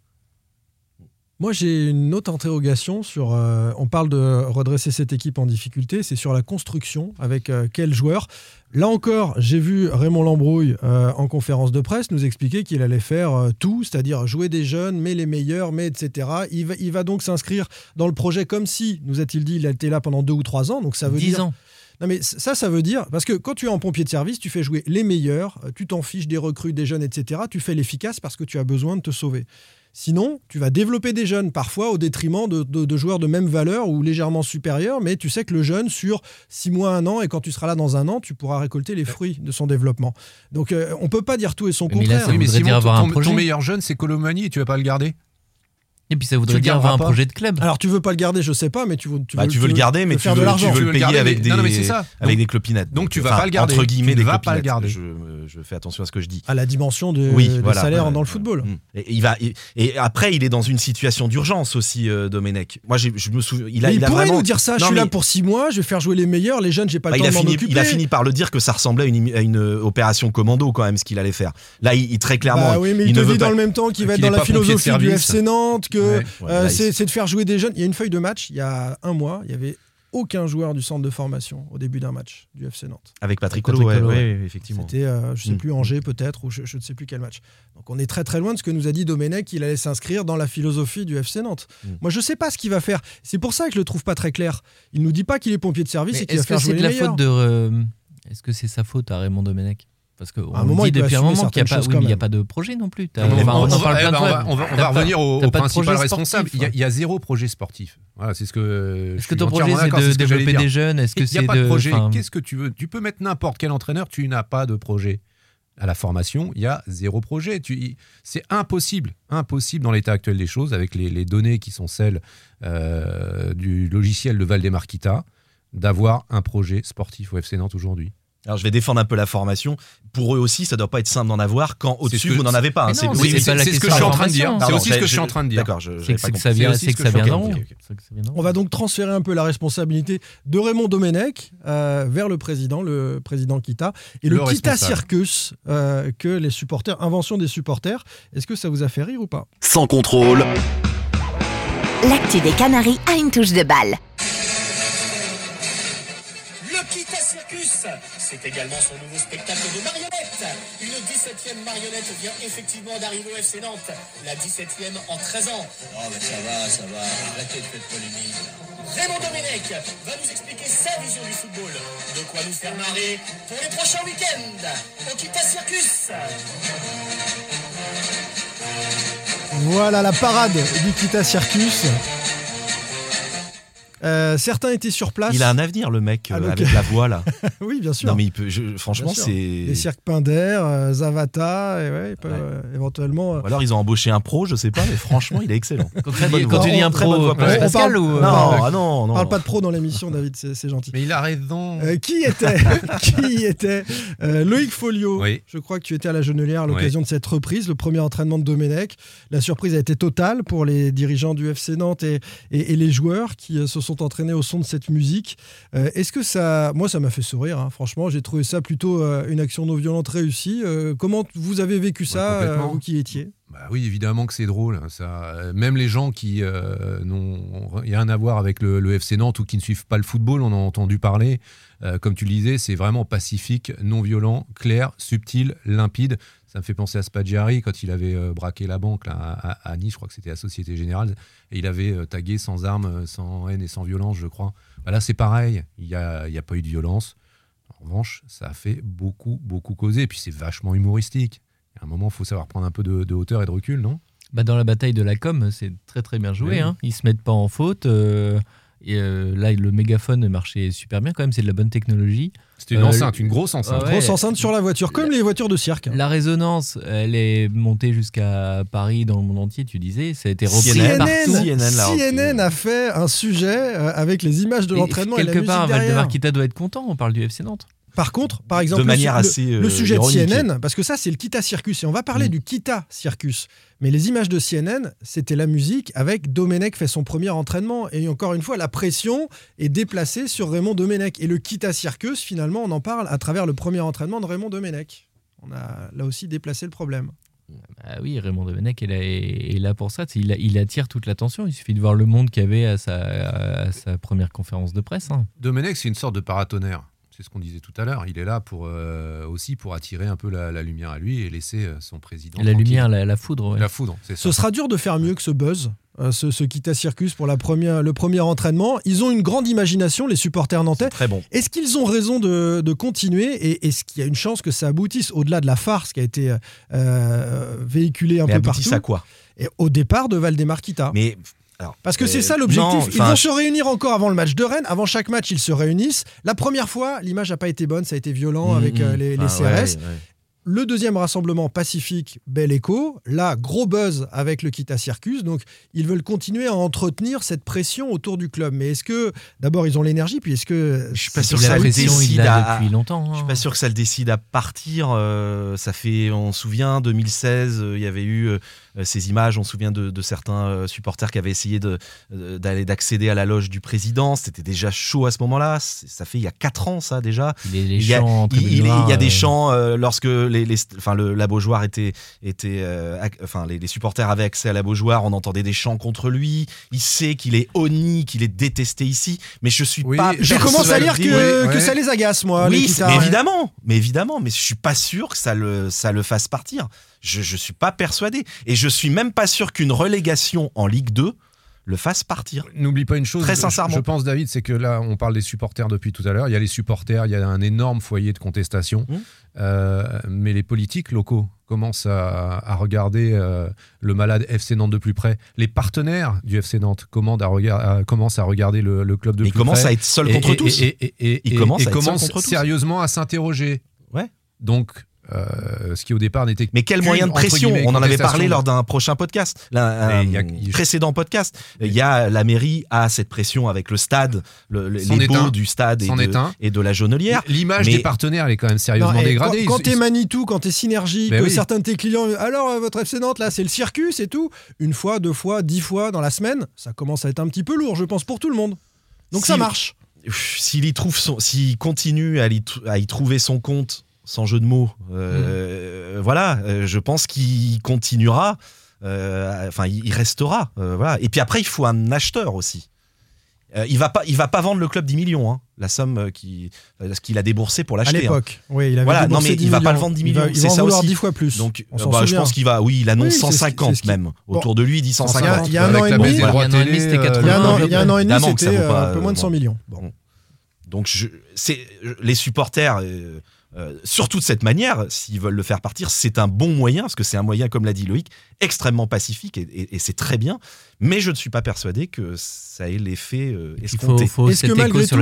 Moi, j'ai une autre interrogation sur. euh, on parle de redresser cette équipe en difficulté, c'est sur la construction avec euh, quels joueurs. Là encore, j'ai vu Raymond Lambrouille euh, en conférence de presse nous expliquer qu'il allait faire euh, tout, c'est-à-dire jouer des jeunes, mais les meilleurs, mais etc. Il va, il va donc s'inscrire dans le projet comme si, nous a-t-il dit, il a été là pendant deux ou trois ans. Donc ça veut 10 dire. ans. Non mais ça, ça veut dire, parce que quand tu es en pompier de service, tu fais jouer les meilleurs, tu t'en fiches des recrues, des jeunes, etc. Tu fais l'efficace parce que tu as besoin de te sauver. Sinon, tu vas développer des jeunes, parfois au détriment de, de- de joueurs de même valeur ou légèrement supérieurs, mais tu sais que le jeune, sur six mois, un an, et quand tu seras là dans un an, tu pourras récolter les fruits de son développement. Donc euh, on peut pas dire tout et son Mais là, contraire. ça Oui, mais Simon, dire avoir ton, un projet. ton meilleur jeune, c'est Colomani, et tu vas pas le garder? Et puis ça voudrait le dire avoir un pas projet de club. Alors tu veux pas le garder, je sais pas, mais tu veux, tu Bah, veux, tu veux le garder, mais tu faire veux, de tu l'argent. veux le payer garder, avec des, non, non, mais c'est ça. avec Donc- des clopinettes. donc tu vas Enfin, pas le garder. Entre guillemets, Tu ne des vas pas le garder. Je, je fais attention à ce que je dis. à la dimension de, Oui, des voilà, salaires voilà, dans le football. Mm. Et, il va, et, et après, il est dans une situation d'urgence aussi, euh, Domenech. Moi, je me souviens. Il a, Mais il, il a pourrait vraiment. nous dire ça, je suis là pour six mois, je vais faire jouer les meilleurs, les jeunes, j'ai pas Bah, le il, temps de m'en occuper. il a fini par le dire que ça ressemblait à une, une opération commando quand même ce qu'il allait faire. Là, il, très clairement, Bah oui, mais il, te dit dans le même temps qu'il va être dans la philosophie du. FC Nantes, que Ouais. Ouais, euh, c'est il- de faire jouer des jeunes. Il y a une feuille de match, il y a un mois, il y avait aucun joueur du centre de formation au début d'un match du FC Nantes. Avec Patrick Patrick Colo, ouais, effectivement. C'était, euh, je sais Mm. plus, Angers peut-être, ou je, je ne sais plus quel match. Donc on est très très loin de ce que nous a dit Domenech, qu'il allait s'inscrire dans la philosophie du FC Nantes. Mm. Moi je sais pas ce qu'il va faire. C'est pour ça que je le trouve pas très clair. Il nous dit pas qu'il est pompier de service Mais et qu'il va Est-ce faire que jouer c'est de la faute de. euh, Est-ce que c'est sa faute à Raymond Domenech? Parce qu'on moment, dit il depuis un moment qu'il n'y a, pas- oui, y a de projet non plus. On, enfin, on- on en on parle va, plein eh de ben, on fois. va- on va- on T'as va pas- revenir au, au pas de principal projet responsable. sportif. Il y, a, il y a zéro projet sportif. Voilà, c'est ce que. Est-ce que ton projet c'est de développer des jeunes? Est-ce que Il n'y a c'est pas de projet. Qu'est-ce que tu veux? Tu peux mettre n'importe quel entraîneur, tu n'as pas de projet. À la formation, il y a zéro projet. C'est impossible, impossible dans l'état actuel des choses, avec les, les données qui sont celles euh, du logiciel de Valdemarquita, d'avoir un projet sportif au FC Nantes aujourd'hui. Alors, je vais défendre un peu la formation. Pour eux aussi, ça doit pas être simple d'en avoir quand au-dessus vous n'en avez pas. hein. C'est oui, ce que je suis en train de dire. C'est aussi ce que je suis en train de dire. D'accord, je- C'est que ça vient, C'est que que ça vient d'en. On va donc transférer un peu la responsabilité de Raymond Domenech euh, vers le président, le président Kita. Et le, Le Kita. Circus euh, que les supporters, invention des supporters, est-ce que ça vous a fait rire ou pas? Sans contrôle, L'actu des Canaries a une touche de balle. Circus, c'est également son nouveau spectacle de marionnettes. Une 17e marionnette vient effectivement d'arriver au FC Nantes, la 17e en 13 ans. Oh, mais ça va, ça va. Arrêtez de faire polémique. Raymond Domenech va nous expliquer sa vision du football. De quoi nous faire marrer pour les prochains week-ends au Kita Circus. Voilà la parade du Kita Circus. Euh, certains étaient sur place. Il a un avenir, le mec, Ah, euh, donc- avec la voix là. oui, bien sûr. Non, mais il peut. je- franchement, c'est. Les cirques Pinder, euh, Zavata, et ouais, il peut, euh, éventuellement. Ou alors ils ont embauché un pro, je sais pas, mais franchement, il est excellent. Quand tu dis- quand tu dis un pro, Pascal. Ou, euh, Non, ah non, On non. parle pas de pro dans l'émission, David, c'est gentil. Mais il a raison. Euh, qui était, qui était euh, Loïc Folio Oui. Je crois que tu étais à la Genelière à l'occasion de cette reprise, le premier entraînement de Domenech. La surprise a été totale pour les dirigeants du FC Nantes et, et- et les joueurs qui se sont entraînés au son de cette musique. Euh, Est-ce que ça. Moi, ça m'a fait sourire, hein. franchement. J'ai trouvé ça plutôt euh, une action non violente réussie. Euh, comment vous avez vécu ça, vous qui étiez? Bah oui, évidemment que c'est drôle. hein, Ça, même les gens qui n'ont rien à voir avec le, le FC Nantes ou qui ne suivent pas le football, on en a entendu parler. Comme tu le disais, c'est vraiment pacifique, non violent, clair, subtil, limpide. Ça me fait penser à Spaggiari quand il avait euh, braqué la banque là, à, à Nice, je crois que c'était la Société Générale, et il avait euh, tagué sans armes, euh, sans haine et sans violence, je crois. Bah là, c'est pareil. Il n'y a, il y a pas eu de violence. En revanche, ça a fait beaucoup, beaucoup causer. Et puis c'est vachement humoristique. A un moment, il faut savoir prendre un peu de, de hauteur et de recul, non? Bah, dans la bataille de la com, c'est très très bien joué. Oui. Hein. Ils se mettent pas en faute. euh, et euh, là, le mégaphone marchait super bien quand même. C'est de la bonne technologie. C'était une Euh, enceinte, une grosse enceinte. ouais, Grosse enceinte sur la voiture, comme les voitures de cirque. La résonance, elle est montée jusqu'à Paris, dans le monde entier, tu disais. Ça a été repris CNN, partout. CNN, là, CNN a fait un sujet euh, avec les images de l'entraînement et la quelque musique part, derrière. Valdemar Kita doit être content. On parle du FC Nantes. Par contre, par exemple, De le manière su- le, assez, euh, le sujet ironique. de CNN, parce que ça, c'est le Kita Circus, et on va parler Mm. du Kita Circus. Mais les images de CNN, c'était la musique avec Domenech fait son premier entraînement. Et encore une fois, la pression est déplacée sur Raymond Domenech. Et le Kita Circus, finalement, on en parle à travers le premier entraînement de Raymond Domenech. On a là aussi déplacé le problème. Ah oui, Raymond Domenech est là, est- est là pour ça. Il, il attire toute l'attention. Il suffit de voir le monde qu'il y avait à sa, à sa première conférence de presse. hein. Domenech, c'est une sorte de paratonnerre. C'est ce qu'on disait tout à l'heure. Il est là pour euh, aussi pour attirer un peu la, la lumière à lui et laisser euh, son président. La tranquille. lumière, la, la foudre. ouais. La foudre, c'est ça. Ce sera dur de faire mieux que ce buzz, euh, ce, ce Kita Circus pour la première, le premier entraînement. Ils ont une grande imagination, les supporters nantais. Très bon. Est-ce qu'ils ont raison de, de continuer et est-ce qu'il y a une chance que ça aboutisse au-delà de la farce qui a été euh, véhiculée un Mais peu partout à quoi? et au départ de Valdemar Kita Mais. Alors, Parce que euh, c'est ça l'objectif. Ils vont je- se réunir encore avant le match de Rennes. Avant chaque match, ils se réunissent. La première fois, l'image n'a pas été bonne. Ça a été violent Mm, avec euh, mm. les, les CRS. ouais, ouais. Le deuxième rassemblement pacifique, bel écho. Là, gros buzz avec le Kita Circus. Donc, ils veulent continuer à entretenir cette pression autour du club. Mais est-ce que, d'abord, ils ont l'énergie Puis est-ce que. Je suis pas sûr a que ça le décide à- depuis longtemps. Je suis hein. pas sûr que ça le décide à partir. euh, ça fait, on se souvient, 2016, euh, il y avait eu euh, ces images. On se souvient de, de certains euh, supporters qui avaient essayé d'aller d'accéder à la loge du président. C'était déjà chaud à ce moment-là. Ça fait il y a 4 ans, ça déjà. Les, les Il y a, chants en il- tribune il- il y a des chants lorsque les, les- enfin, le, la Beaujoire était, était euh, ac- enfin, les, les supporters avaient accès à la Beaujoire, on entendait des chants contre lui. Il sait qu'il est honni, qu'il est détesté ici, mais je suis Oui, pas. Je commence à lire que, ça les agace, moi. oui, mais évidemment, mais évidemment, mais je suis pas sûr que ça le, ça le fasse partir. Je, je suis pas persuadé, et je suis même pas sûr qu'une relégation en Ligue 2 le fasse partir. N'oublie pas une chose. Très sincèrement. Je pense, David, c'est que là, on parle des supporters depuis tout à l'heure. Il y a les supporters, il y a un énorme foyer de contestation. Mmh. Euh, mais les politiques locaux commencent à, à regarder euh, le malade FC Nantes de plus près. Les partenaires du FC Nantes à regard- à- commencent à regarder le, le club de Mais plus près. à être seul Et- contre tous. Et, et- et- Il et- commence et à être seul commence contre tous. sérieusement à s'interroger. Ouais. Donc, euh, ce qui au départ n'était Mais quel moyen de pression On en avait parlé lors d'un prochain podcast, là, un y a- précédent podcast. Il y a la mairie a cette pression avec le stade, le- les baux du stade et de, et la jaunelière. L'image des partenaires, elle est quand même sérieusement Non, dégradée. Quand, t'es Manitou, quand t'es Synergie, Ben que oui. certains de tes clients, alors euh, votre FC Nantes, là, c'est le circus et tout, une fois, deux fois, dix fois dans la semaine, ça commence à être un petit peu lourd, je pense, pour tout le monde. Donc Si- ça marche. S'il y trouve son, s'il continue à y, tr- à y trouver son compte, sans jeu de mots, euh, voilà, euh, je pense qu'il continuera. euh, Enfin, il restera. euh, voilà. Et puis après, il faut un acheteur aussi. Euh, il va pas, il va pas vendre le club 10 millions, hein, la somme euh, qui, euh, ce qu'il a déboursé pour À l'acheter. hein. l'époque, oui, il avait Voilà, non mais 10 il va pas millions. le vendre 10 Il va- millions, il c'est va en ça vouloir aussi. 10 fois plus. Donc, On euh, s'en bah, je pense qu'il va, oui, il annonce Oui, c'est ce qui- 150 c'est ce qui- même. Bon. Autour de lui, il dit 150. Il y a un an et demi, baisse des il y a droits un an et demi, télé, c'était euh, 80. Il y a un euh, peu moins de bon. 100 millions. Bon. Donc je, c'est les supporters. Euh, surtout de cette manière, s'ils veulent le faire partir, c'est un bon moyen, parce que c'est un moyen, comme l'a dit Loïc, extrêmement pacifique et, et- et c'est très bien. Mais je ne suis pas persuadé que ça ait l'effet euh, escompté. Est-ce que malgré tout,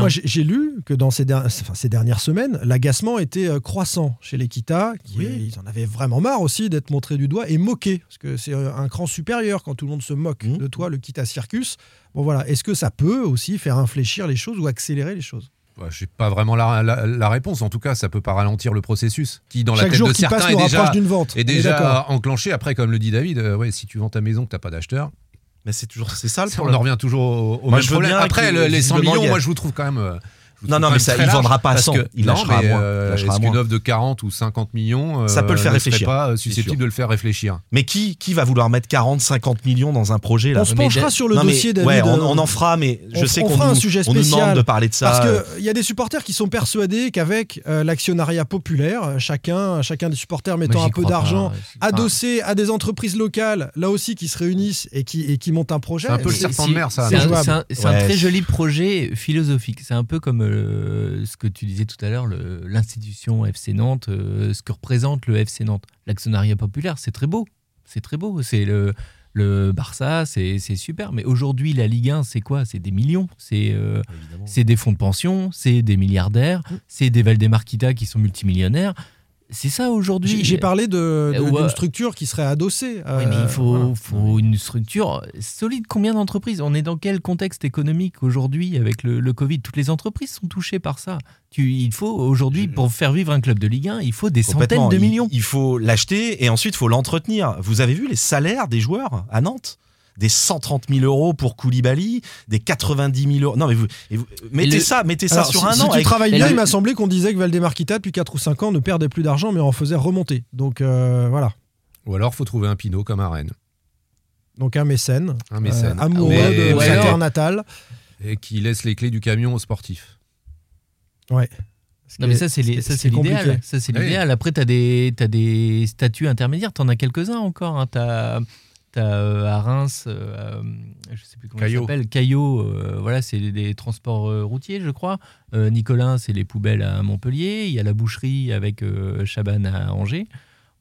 Moi, j'ai j'ai lu que dans ces, der- enfin, ces dernières semaines, l'agacement était euh, croissant chez l'Equita. qui- Ils en avaient vraiment marre aussi d'être montrés du doigt et moqués. Parce que c'est un cran supérieur quand tout le monde se moque Mmh. de toi, le Kita Circus. Bon, voilà. Est-ce que ça peut aussi faire infléchir les choses ou accélérer les choses? Ouais, Je n'ai pas vraiment la, la- la réponse. En tout cas, ça peut pas ralentir le processus qui, dans la Chaque tête jour de qui certains, passe est déjà, rapproche d'une vente. est On déjà enclenché. Après, comme le dit David, euh, ouais, si tu vends ta maison que tu n'as pas d'acheteur, Mais c'est toujours c'est ça le on problème. en revient toujours au, au Moi, même je problème. Après, les 100 visiblement, millions, a- moi, je vous trouve quand même. Euh, Non, non, mais ça, il vendra pas à parce 100, que- il non, lâchera à mais, moins, euh, à Est-ce qu'une offre de 40 ou 50 millions Ça peut le faire réfléchir, pas euh, susceptible de le faire réfléchir Mais qui, qui va vouloir mettre 40, 50 millions dans un projet là On se penchera sur le Non, mais- dossier, David. Ouais, on, euh, on en fera, mais je on- sais on qu'on fera nous, un sujet on nous spécial. demande de parler de ça. Parce euh, qu'il y a des supporters qui sont persuadés qu'avec euh, l'actionnariat populaire, euh, chacun, chacun des supporters mettant un peu d'argent, crois adossé à des entreprises locales, là aussi qui se réunissent et qui, et qui montent un projet. C'est un peu le serpent de mer, ça. C'est un, très joli projet philosophique. C'est un peu comme euh, ce que tu disais tout à l'heure, l'institution FC Nantes, euh, ce que représente le FC Nantes. L'actionnariat populaire, c'est très beau. C'est très beau. C'est le, le Barça, c'est super. Mais aujourd'hui, la Ligue 1, c'est quoi? C'est des millions. C'est euh, c'est des fonds de pension, c'est des milliardaires, c'est des Valdemarquita qui sont multimillionnaires. C'est ça aujourd'hui. J'ai parlé de- de- d'une ouais. structure qui serait adossée. Oui, mais euh, il faut, voilà. faut une structure solide. Combien d'entreprises? On est dans quel contexte économique aujourd'hui avec le, le Covid? Toutes les entreprises sont touchées par ça. Tu, il faut aujourd'hui, pour faire vivre un club de Ligue 1, il faut des centaines de Il- millions. Il, faut l'acheter et ensuite il faut l'entretenir. Vous avez vu les salaires des joueurs à Nantes? Des 130 000 euros pour Koulibaly, des 90 000 euros. Non, mais vous, et vous- mettez le- ça, mettez ça sur si, un si an. tu avec- travailles bien, le- il m'a semblé qu'on disait que Valdemarquita, depuis 4 ou 5 ans, ne perdait plus d'argent, mais en faisait remonter. Donc euh, voilà. Ou alors, faut trouver un Pinot comme à Rennes. Donc un mécène, Un mécène. euh, amoureux Mais- de mais sa alors- terre natale. Et qui laisse les clés du camion aux sportifs. Ouais. Non, mais ça, c'est l'idéal. Ça, c'est Oui. l'idéal. Après, tu as des, t'as des statuts intermédiaires. Tu en as quelques-uns encore. hein. Tu as, à Reims, euh, je sais plus comment Caillot. il s'appelle, Caillot, euh, voilà, c'est des, transports euh, routiers, je crois. Euh, Nicolas, c'est les poubelles à Montpellier. Il y a la boucherie avec euh, Chaban à Angers.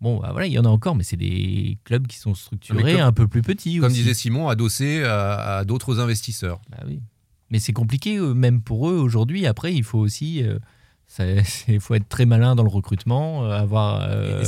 Bon, bah, voilà, il y en a encore, mais c'est des clubs qui sont structurés comme- un peu plus petits. Comme aussi. disait Simon, adossé à, à d'autres investisseurs. Bah oui. Mais c'est compliqué, euh, même pour eux aujourd'hui. Après, il faut aussi. euh, ça- faut être très malin dans le recrutement, euh, avoir. euh,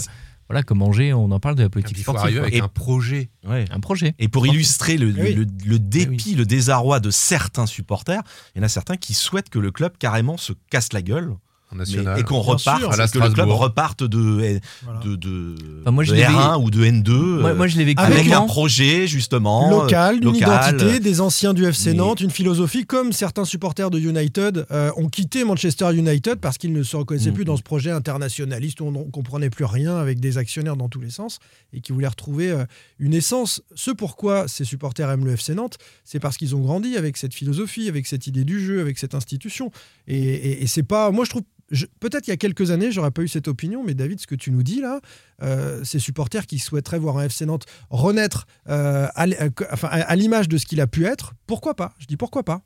voilà, comme Angers, on en parle de la politique Il faut sportive. arriver quoi. avec Et- un projet. Ouais. Un projet. Et pour illustrer le, Oui. le- le dépit, le désarroi de certains supporters, il y en a certains qui souhaitent que le club carrément se casse la gueule Mais- et qu'on reparte, sûr. À la que le club Strasbourg. reparte de, Voilà. de, de, Enfin, moi, je de l'ai R1 ou de N2 Moi, euh, moi, je l'ai vécu Avec avec un projet justement local, euh, d'une local. identité, des anciens du FC mais- Nantes, une philosophie, comme certains supporters de United euh, ont quitté Manchester United parce qu'ils ne se reconnaissaient Mhm. plus dans ce projet internationaliste où on ne comprenait plus rien avec des actionnaires dans tous les sens et qui voulaient retrouver euh, une essence. Ce pourquoi ces supporters aiment le FC Nantes, c'est parce qu'ils ont grandi avec cette philosophie, avec cette idée du jeu, avec cette institution. Et, et- et c'est pas, moi je trouve. Peut-être il y a quelques années, j'aurais pas eu cette opinion, mais David, ce que tu nous dis là, euh, ces supporters qui souhaiteraient voir un FC Nantes renaître euh, à, euh, à- l'image de ce qu'il a pu être, pourquoi pas? Je dis pourquoi pas.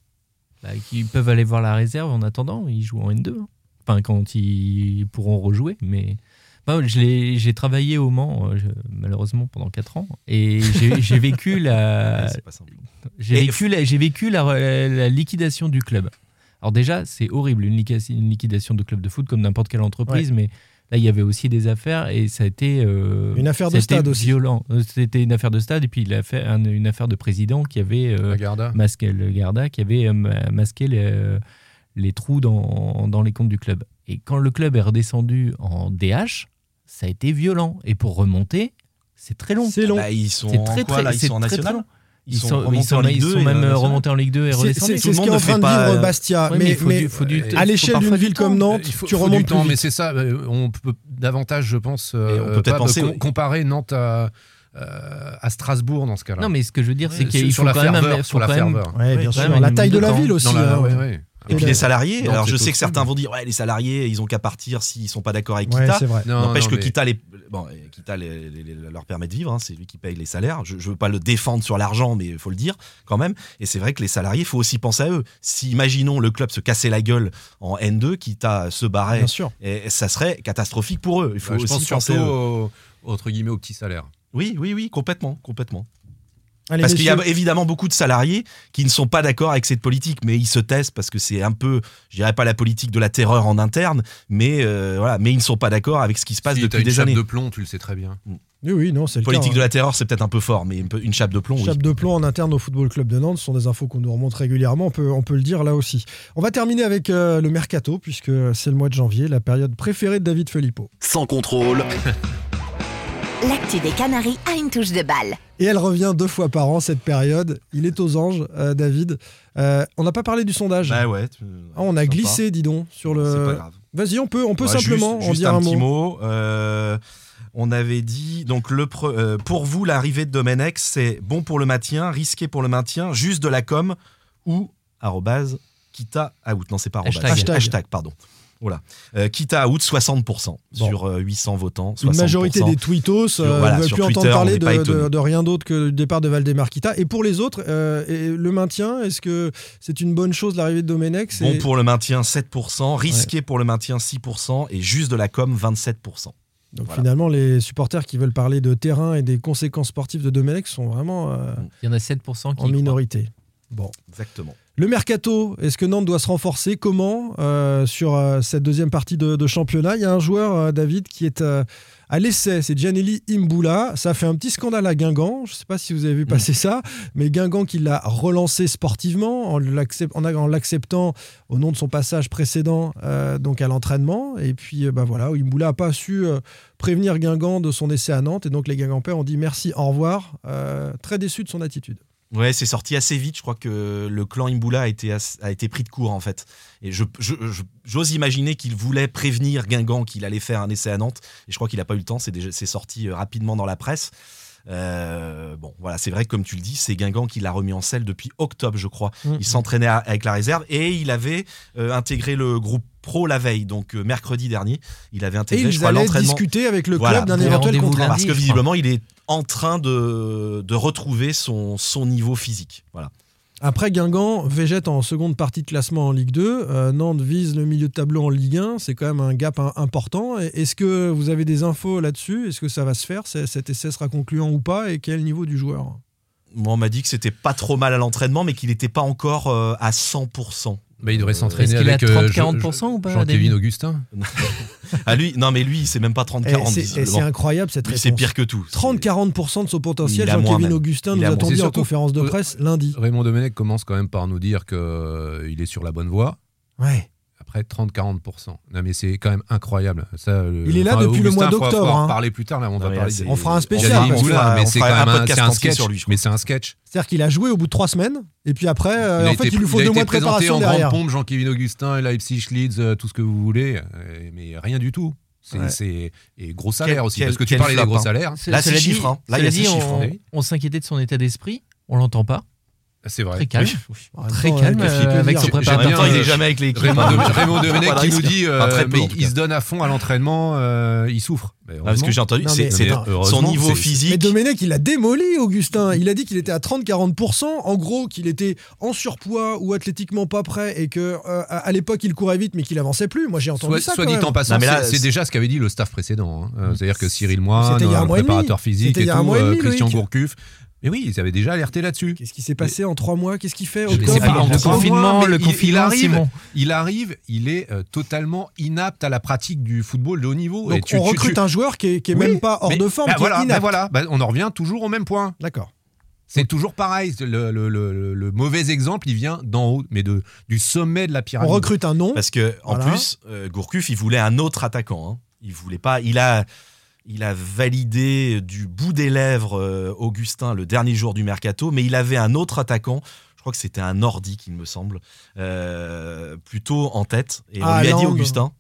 Bah, qui peuvent aller voir la réserve en attendant. Ils jouent en N2. hein. Enfin, quand ils pourront rejouer. Mais Bah, je l'ai- j'ai travaillé au Mans, euh, je- malheureusement, pendant 4 ans. Et j'ai vécu la. Ouais. J'ai vécu, la, j'ai vécu la liquidation du club. Alors déjà, c'est horrible, une, liquidation de club de foot comme n'importe quelle entreprise, mais là, il y avait aussi des affaires et ça a été... euh, Une affaire de stade aussi. violent. Euh, C'était une affaire de stade et puis il a fait un- une affaire de président qui avait euh, Garda. masqué le Garda, qui avait euh, ma- masqué les, les trous dans, dans les comptes du club. Et quand le club est redescendu en DH, ça a été violent. Et pour remonter, c'est très long. C'est long. Bah, ils sont très, quoi, très- là Ils c'est sont en très, très national long. Ils Ils sont sont, remontés ils sont- en Ligue ils 2 sont et même remontés en Ligue 2 et C'est- redescendus. C'est Tout le c'est ce monde qu'est en train de vivre euh, Bastia. Ouais, mais mais il faut mais du- faut du- à l'échelle d'une du ville comme Nantes, faut, tu faut remontes du plus temps, mais c'est ça. euh, On peut davantage, je pense, euh, on peut peut-être pas penser, com- comparer Nantes à, euh, à Strasbourg dans ce cas-là. Non, mais ce que je veux dire, c'est qu'il faut la quand même... sur la ferveur. Bien sûr. La une taille de la ville aussi. Et, puis les salariés, Non, alors je sais que certains vont dire ouais les salariés ils ont qu'à partir s'ils sont pas d'accord avec Ouais, Kita. c'est vrai. Non, N'empêche que mais- Kita, les, bon, Kita les- les- les- leur permet de vivre, hein, c'est lui qui paye les salaires. Je, je veux pas le défendre sur l'argent, mais il faut le dire quand même. Et c'est vrai que les salariés, il faut aussi penser à eux. Si imaginons le club se cassait la gueule en N2, Kita se barrait, Bien sûr. et ça serait catastrophique pour eux. Il faut Bah, je aussi pense penser surtout à eux. au- entre guillemets au petit salaire. Oui, oui, oui, complètement, complètement. Allez, Parce qu'il y a évidemment beaucoup de salariés qui ne sont pas d'accord avec cette politique, mais ils se taisent parce que c'est un peu, je dirais pas la politique de la terreur en interne, mais euh, voilà, mais ils ne sont pas d'accord avec ce qui se passe Si depuis une des chape années. de plomb, tu le sais très bien. Oui, oui, non, c'est le Politique cas, de hein. la terreur, c'est peut-être un peu fort, mais une, une chape de plomb, oui. Chape de plomb en interne au Football Club de Nantes, ce sont des infos qu'on nous remonte régulièrement, on peut, on peut le dire là aussi. On va terminer avec euh, le mercato, puisque c'est le mois de janvier, la période préférée de David Filippo. Sans contrôle, L'actu des Canaries a une touche de balle. Et elle revient deux fois par an, cette période. Il est aux anges, euh, David. Euh, on n'a pas parlé du sondage. Bah ouais. tu- Ah, on a sympa. glissé, dis donc, sur le. C'est pas grave. Vas-y, on peut, on peut Ouais, simplement juste, en juste dire un, un, petit mot. mot. Euh, on avait dit donc le pre- euh, pour vous l'arrivée de Domenech c'est bon pour le maintien, risqué pour le maintien, juste de la com ou arrobase kita out non c'est pas arrobase Hashtag. hashtag, pardon. Voilà. Euh, Kita out 60% Bon. sur euh, 800 votants. Une 60%. majorité des tweetos Sur- euh, voilà, ne veulent sur plus Twitter, entendre parler de, étonné. de- de rien d'autre que le départ de Valdemar Kita. Et pour les autres, euh, et le maintien, est-ce que c'est une bonne chose l'arrivée de Domenech Bon pour le maintien 7%, risqué pour le maintien 6% et juste de la com 27%. Donc Voilà. finalement, les supporters qui veulent parler de terrain et des conséquences sportives de Domenech sont vraiment euh, Il y en a 7% qui en croient. minorité. Bon. Exactement. Le mercato, est-ce que Nantes doit se renforcer? Comment? Euh, sur euh, cette deuxième partie de, de championnat Il y a un joueur, euh, David, qui est à l'essai, c'est Gianelli Imbula. Ça a fait un petit scandale à Guingamp. Je ne sais pas si vous avez vu passer ça, mais Guingamp qui l'a relancé sportivement en l'accep- en, en l'acceptant au nom de son passage précédent donc à l'entraînement. Et puis bah voilà, Imbula n'a pas su prévenir Guingamp de son essai à Nantes. Et donc les Guingampais ont dit merci, au revoir. Très déçu de son attitude. Ouais, c'est sorti assez vite. Je crois que le clan Imbula a été, a été pris de court, en fait. Et je- je- je- j'ose imaginer qu'il voulait prévenir Guingamp qu'il allait faire un essai à Nantes. Et je crois qu'il n'a pas eu le temps. C'est sorti euh, rapidement dans la presse. Euh, bon, voilà, c'est vrai que comme tu le dis, c'est Guingamp qui l'a remis en selle depuis octobre, je crois. Mhm. Il s'entraînait à- avec la réserve et il avait euh, intégré le groupe pro la veille, donc euh, mercredi dernier. Il avait Et intégré, je ils crois, allaient l'entraînement. discuter avec le Voilà, club d'un éventuel contrat. lundi. Parce que je visiblement, il est en train de, de retrouver son, son niveau physique. Voilà. Après, Guingamp végète en seconde partie de classement en Ligue 2. Euh, Nantes vise le milieu de tableau en Ligue 1. C'est quand même un gap important. Et- Est-ce que vous avez des infos là-dessus? Est-ce que ça va se faire? C'est- Cet essai sera concluant ou pas? Et quel niveau du joueur? Moi, on m'a dit que c'était pas trop mal à l'entraînement, mais qu'il n'était pas encore euh, à 100%. Bah, il devrait Euh, s'entraîner Est-ce qu'il avec a euh, 30-40% ou pas, Jean-Kévin Augustin? Ah, lui, non, mais lui, c'est même pas Eh, 30-40. C'est visiblement. c'est incroyable cette réponse. c'est pire que tout. 30-40% de son potentiel. Il a moins Jean-Kévin. Augustin Il nous a a moins. dit C'est en conférence de euh, presse lundi. Raymond Domenech commence quand même par nous dire qu'il est sur la bonne voie. Ouais. Après 30-40%. Non mais c'est quand même incroyable. Ça, Il est là enfin, depuis le mois d'octobre, faudra en hein. parler plus tard. Là, on Non, va parler. des- On fera un spécial. mais on c'est quand un même sketch. sur lui, mais c'est un sketch. C'est-à-dire qu'il a joué au bout de trois semaines. Et puis après, euh, en fait, été, il lui faut il a deux été mois de présenté préparation en derrière. grande pompe, Jean-Kévin Augustin, Leipzig, Leeds, euh, tout ce que vous voulez. euh, Mais rien du tout. C'est, Ouais. c'est- et gros salaire Quel- aussi. quel- parce que tu parlais des gros hein. salaires. Là, c'est Cela dit- chiffre, hein. Là, il y a chiffres, on, hein. on s'inquiétait de son état d'esprit. On l'entend pas. C'est vrai. Très calme. Même Très temps, calme, euh, euh, avec son préparateur. il bien, est jamais avec l'équipe. Raymond, de- Raymond Domenech qui nous dit euh, Enfin, peu, mais il se donne à fond à l'entraînement, euh, il souffre. Mais Ah, parce que j'ai entendu, c'est son niveau c'est- Mais physique. Domenech, il a démoli Augustin. Il a dit qu'il était à 30-40%. En gros, qu'il était en surpoids ou athlétiquement pas prêt et que euh, à l'époque, il courait vite mais qu'il avançait plus. Moi, j'ai entendu Soit, ça. soit quand dit même. en passant, Non, mais là, c'est- déjà ce qu'avait dit le staff précédent. hein. Euh, C'est-à-dire que Cyril Moine, le préparateur physique et Christian. Gourcuff. Mais oui, ils avaient déjà alerté là-dessus. Qu'est-ce qui s'est passé en trois mois? Qu'est-ce qu'il fait Je octobre sais pas, Le confinement, mois, le il- il confinement, arrive, Simon. Il arrive, il est euh, totalement inapte à la pratique du football de haut niveau. Donc, Et tu- on recrute tu- un joueur qui est, qui est Oui, même pas hors mais- de forme, bah qui voilà, est bah voilà, bah on en revient toujours au même point. D'accord. C'est toujours pareil. Le, le- le- le mauvais exemple, il vient d'en haut, mais de, du sommet de la On pyramide. recrute un nom. Parce que en Voilà. plus, euh, Gourcuff, il voulait un autre attaquant. hein. Il voulait pas. Il a, il a validé du bout des lèvres euh, Augustin le dernier jour du mercato, mais il avait un autre attaquant. Je crois que c'était un nordique, il me semble, euh, plutôt en tête. Et on lui a dit. Augustin.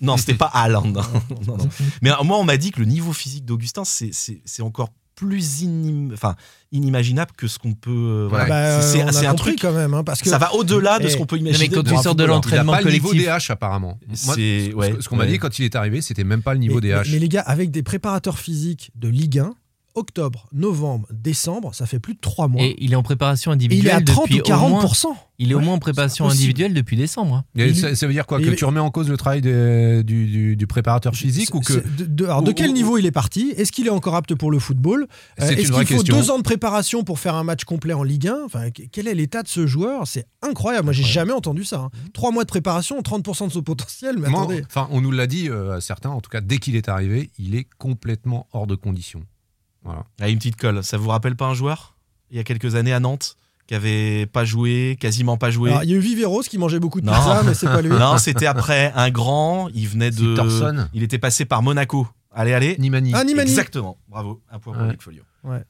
Non, c'était pas Haaland. Non, non. Mais moi, on m'a dit que le niveau physique d'Augustin, c'est encore plus inim- enfin, inimaginable que ce qu'on peut. euh, voilà. Bah, c'est un compris truc. quand même, hein, parce que ça va au-delà de ce qu'on peut mais imaginer. quand tu sors de l'entraînement pas le niveau collectif. DH apparemment. Moi, C'est- ce- ouais, ce qu'on m'a ouais. dit quand il est arrivé, c'était même pas le niveau mais, DH. mais- mais les gars, avec des préparateurs physiques de Ligue 1, octobre, novembre, décembre, ça fait plus de 3 mois. Et il est en préparation Et il est individuelle à 30 depuis ou 40%. au moins- Il est au Ouais, moins en préparation individuelle depuis décembre. hein. Et il- ça, ça veut dire quoi Que il- tu remets en cause le travail du, du- du préparateur physique ou que de, de- alors, de quel ou- niveau il est parti? Est-ce qu'il est encore apte pour le football? Euh, C'est Est-ce une vraie qu'il faut question. deux ans de préparation pour faire un match complet en Ligue 1 enfin, qu- Quel est l'état de ce joueur? C'est incroyable. Moi, j'ai jamais entendu ça. hein. Trois mois de préparation, 30% de son potentiel. Mais Moi, attendez. enfin, on nous l'a dit euh, à certains, en tout cas, dès qu'il est arrivé, il est complètement hors de condition. Voilà. Ah, une petite colle. Ça vous rappelle pas un joueur il y a quelques années à Nantes qui avait pas joué, quasiment pas joué? Alors, il y a eu Viveros qui mangeait beaucoup de Non. pizza, mais c'est pas lui. Non, c'était après un grand. Il venait de. Thorson. Il était passé par Monaco. Allez, allez. Nimani. Ah, Nimani. Exactement. Bravo. Un point pour Ouais. Nick Folio. Ouais.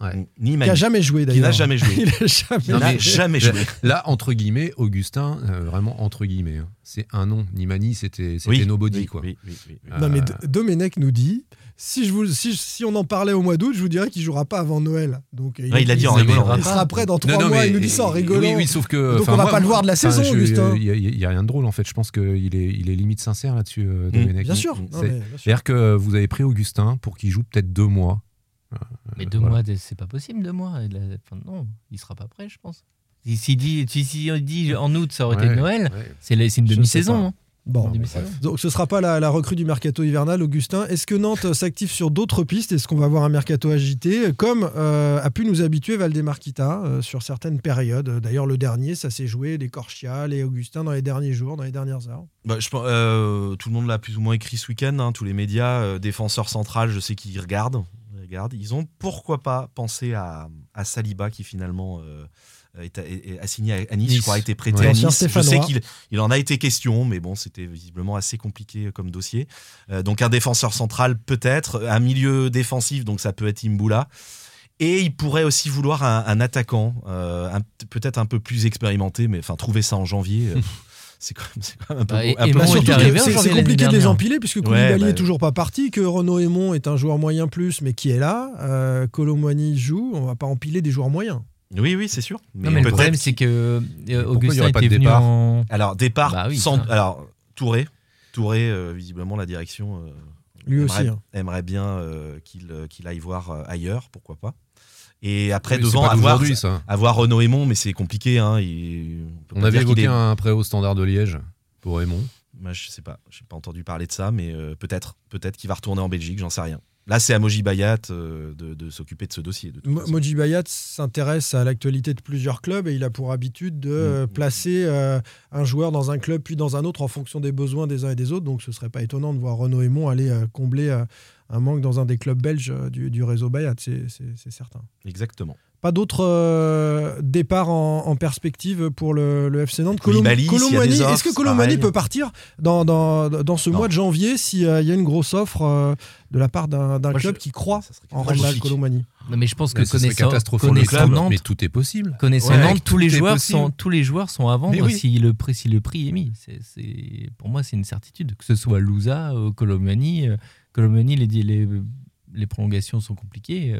Ouais. Nimani. Qui a jamais joué Qui d'ailleurs. n'a jamais joué. il jamais Il n'a jamais joué. Là, entre guillemets, Augustin, euh, vraiment entre guillemets, hein. c'est un nom. Nimani, c'était c'était Oui, nobody. oui, quoi. oui, oui, oui, oui. Non, mais Euh, D- Domenech nous dit si, je vous, si, si on en parlait au mois d'août, je vous dirais qu'il jouera pas avant Noël. Donc, Ouais, il a dit en rigolant. Il sera prêt dans trois mois. mais- il nous dit ça en rigolant. Oui, oui, sauf que. Donc, on va moi, pas le voir de la saison, je- Augustin. Il n'y a, il y a rien de drôle, en fait. Je pense qu'il est, il est limite sincère là-dessus, euh, Mm, Domenech. Bien sûr. C'est-à-dire que vous avez pris Augustin pour qu'il joue peut-être deux mois. Mais deux voilà. mois, c'est pas possible, deux mois. Il a- enfin, non, il sera pas prêt, je pense. Si, si dit, si, si on dit en août, ça aurait Ouais, été Noël, ouais. c'est une demi-saison. Bon, donc ce sera pas la, la recrue du mercato hivernal, Augustin. Est-ce que Nantes s'active sur d'autres pistes? Est-ce qu'on va avoir un mercato agité, comme euh, a pu nous habituer Valdemarquita euh, sur certaines périodes? D'ailleurs, le dernier, ça s'est joué des Corchia, les Augustin dans les derniers jours, dans les dernières heures. Bah, je euh, tout le monde l'a plus ou moins écrit ce week-end, hein, tous les médias, euh, défenseurs central, je sais qu'ils regardent, ils regardent. Ils ont pourquoi pas pensé à, à Saliba qui finalement euh, est, est- est- a signé à, à nice, Nice. je crois, a été prêté Ouais. à Nice. Je sais qu'il il en a été question, mais bon, c'était visiblement assez compliqué comme dossier. Euh, donc un défenseur central peut-être, un milieu défensif, donc ça peut être Imboula. Et il pourrait aussi vouloir un, un attaquant, euh, peut-être un peu plus expérimenté, mais enfin trouver ça en janvier, euh, c'est quand même, c'est quand même un peu, Bah, et- un et peu c'est compliqué de les empiler puisque Koulibaly bah- est toujours pas parti, que Renaud Aymon est un joueur moyen plus mais qui est là, euh, Colomboigny joue, on va pas empiler des joueurs moyens. Oui, oui, c'est sûr. Non, mais le problème, c'est que euh, Augustin aurait pas de était venu départ en. Alors, départ, Bah oui, sans. Alors, Touré. Touré, euh, visiblement, la direction. euh, Lui aimerait, aussi. hein. aimerait bien euh, qu'il qu'il aille voir euh, ailleurs, pourquoi pas. Et après, Oui, devant, avoir, ça. avoir Renaud Aymon, mais c'est compliqué. Hein, il- peut On avait évoqué est- un prêt au standard de Liège pour Raymond. Moi, je sais pas, j'ai pas entendu parler de ça, mais euh, peut-être, peut-être qu'il va retourner en Belgique, j'en sais rien. Là, c'est à Moji Bayat euh, de, de s'occuper de ce dossier. De. Moji Bayat s'intéresse à l'actualité de plusieurs clubs et il a pour habitude de euh, placer euh, un joueur dans un club puis dans un autre en fonction des besoins des uns et des autres. Donc ce serait pas étonnant de voir Renaud Aymon aller euh, combler euh, un manque dans un des clubs belges du, du réseau Bayat, c'est certain. Exactement. Pas d'autres euh, départs en, en perspective pour le, le FC Nantes. Koulibaly, Colom- s'il y a des Colomboigny, offres, est-ce que pareil. peut partir dans, dans, dans ce Non. mois de janvier s'il y a une grosse offre euh, de la part d'un club je- qui croit en. Randall Colomboigny Non, mais je pense que connaissant, connaissant club, Nantes, mais tout est possible. connaissant Ouais, Nantes, tous les joueurs possible. sont tous les joueurs sont à vendre oui. si le prix si le prix est mis. C'est, pour moi c'est une certitude que ce soit Louza, euh, Colomani, euh, Colomani les, les les prolongations sont compliquées.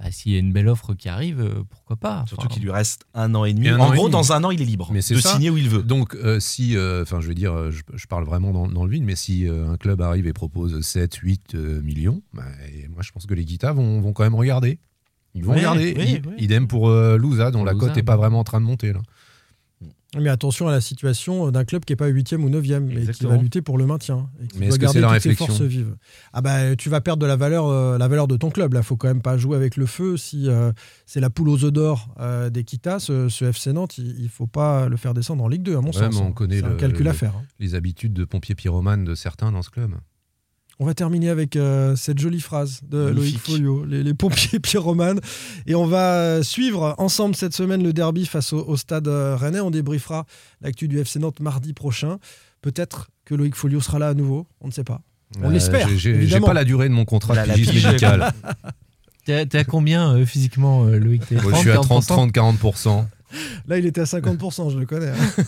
Bah, s'il y a une belle offre qui arrive, euh, pourquoi pas Surtout Enfin, qu'il lui reste un an et demi. Et en gros, demi. dans un an, il est libre Mais c'est de ça. signer où il veut. Donc, euh, si, euh, enfin, je veux dire, je, je parle vraiment dans, dans le vide, mais si euh, un club arrive et propose 7, 8 euh, millions, bah, et moi je pense que les Guitas vont, vont quand même regarder. Ils vont regarder. oui, I- oui. Idem pour euh, Louza, dont Pour la cote n'est pas vraiment en train de monter. Là. Mais attention à la situation d'un club qui n'est pas 8e ou 9e et qui va lutter pour le maintien. Et qui Mais doit garder toutes ses réflexion forces vives. Ah bah, tu vas perdre de la valeur, euh, la valeur de ton club. Là, faut quand même pas jouer avec le feu. Si euh, c'est la poule aux œufs d'or euh, d'Equita, ce, ce FC Nantes, il, il faut pas le faire descendre en Ligue 2, à mon Ouais, sens. mais on hein. connaît C'est un le- calcul à faire. hein. Les habitudes de pompier pyromane de certains dans ce club. On va terminer avec euh, cette jolie phrase de Loïc. Folio, les, les pompiers pyromanes. Et on va euh, suivre ensemble cette semaine le derby face au, au stade euh, rennais. On débriefera l'actu du FC Nantes mardi prochain. Peut-être que Loïc Folio sera là à nouveau, on ne sait pas. On Euh, l'espère, j'ai- pas la durée de mon contrat de pige. médical. T'es, à combien euh, physiquement, euh, Loïc? Je suis à 30, 30, 30, 40%. Là, il était à 50%, je le connais. hein.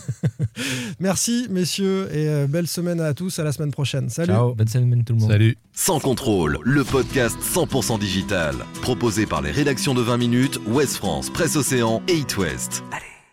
Merci, messieurs, et euh, belle semaine à tous. À la semaine prochaine. Salut. Ciao, bonne semaine tout le monde. Salut. Sans contrôle, le podcast 100% digital. Proposé par les rédactions de 20 minutes, Ouest France, Presse Océan et It West. Allez.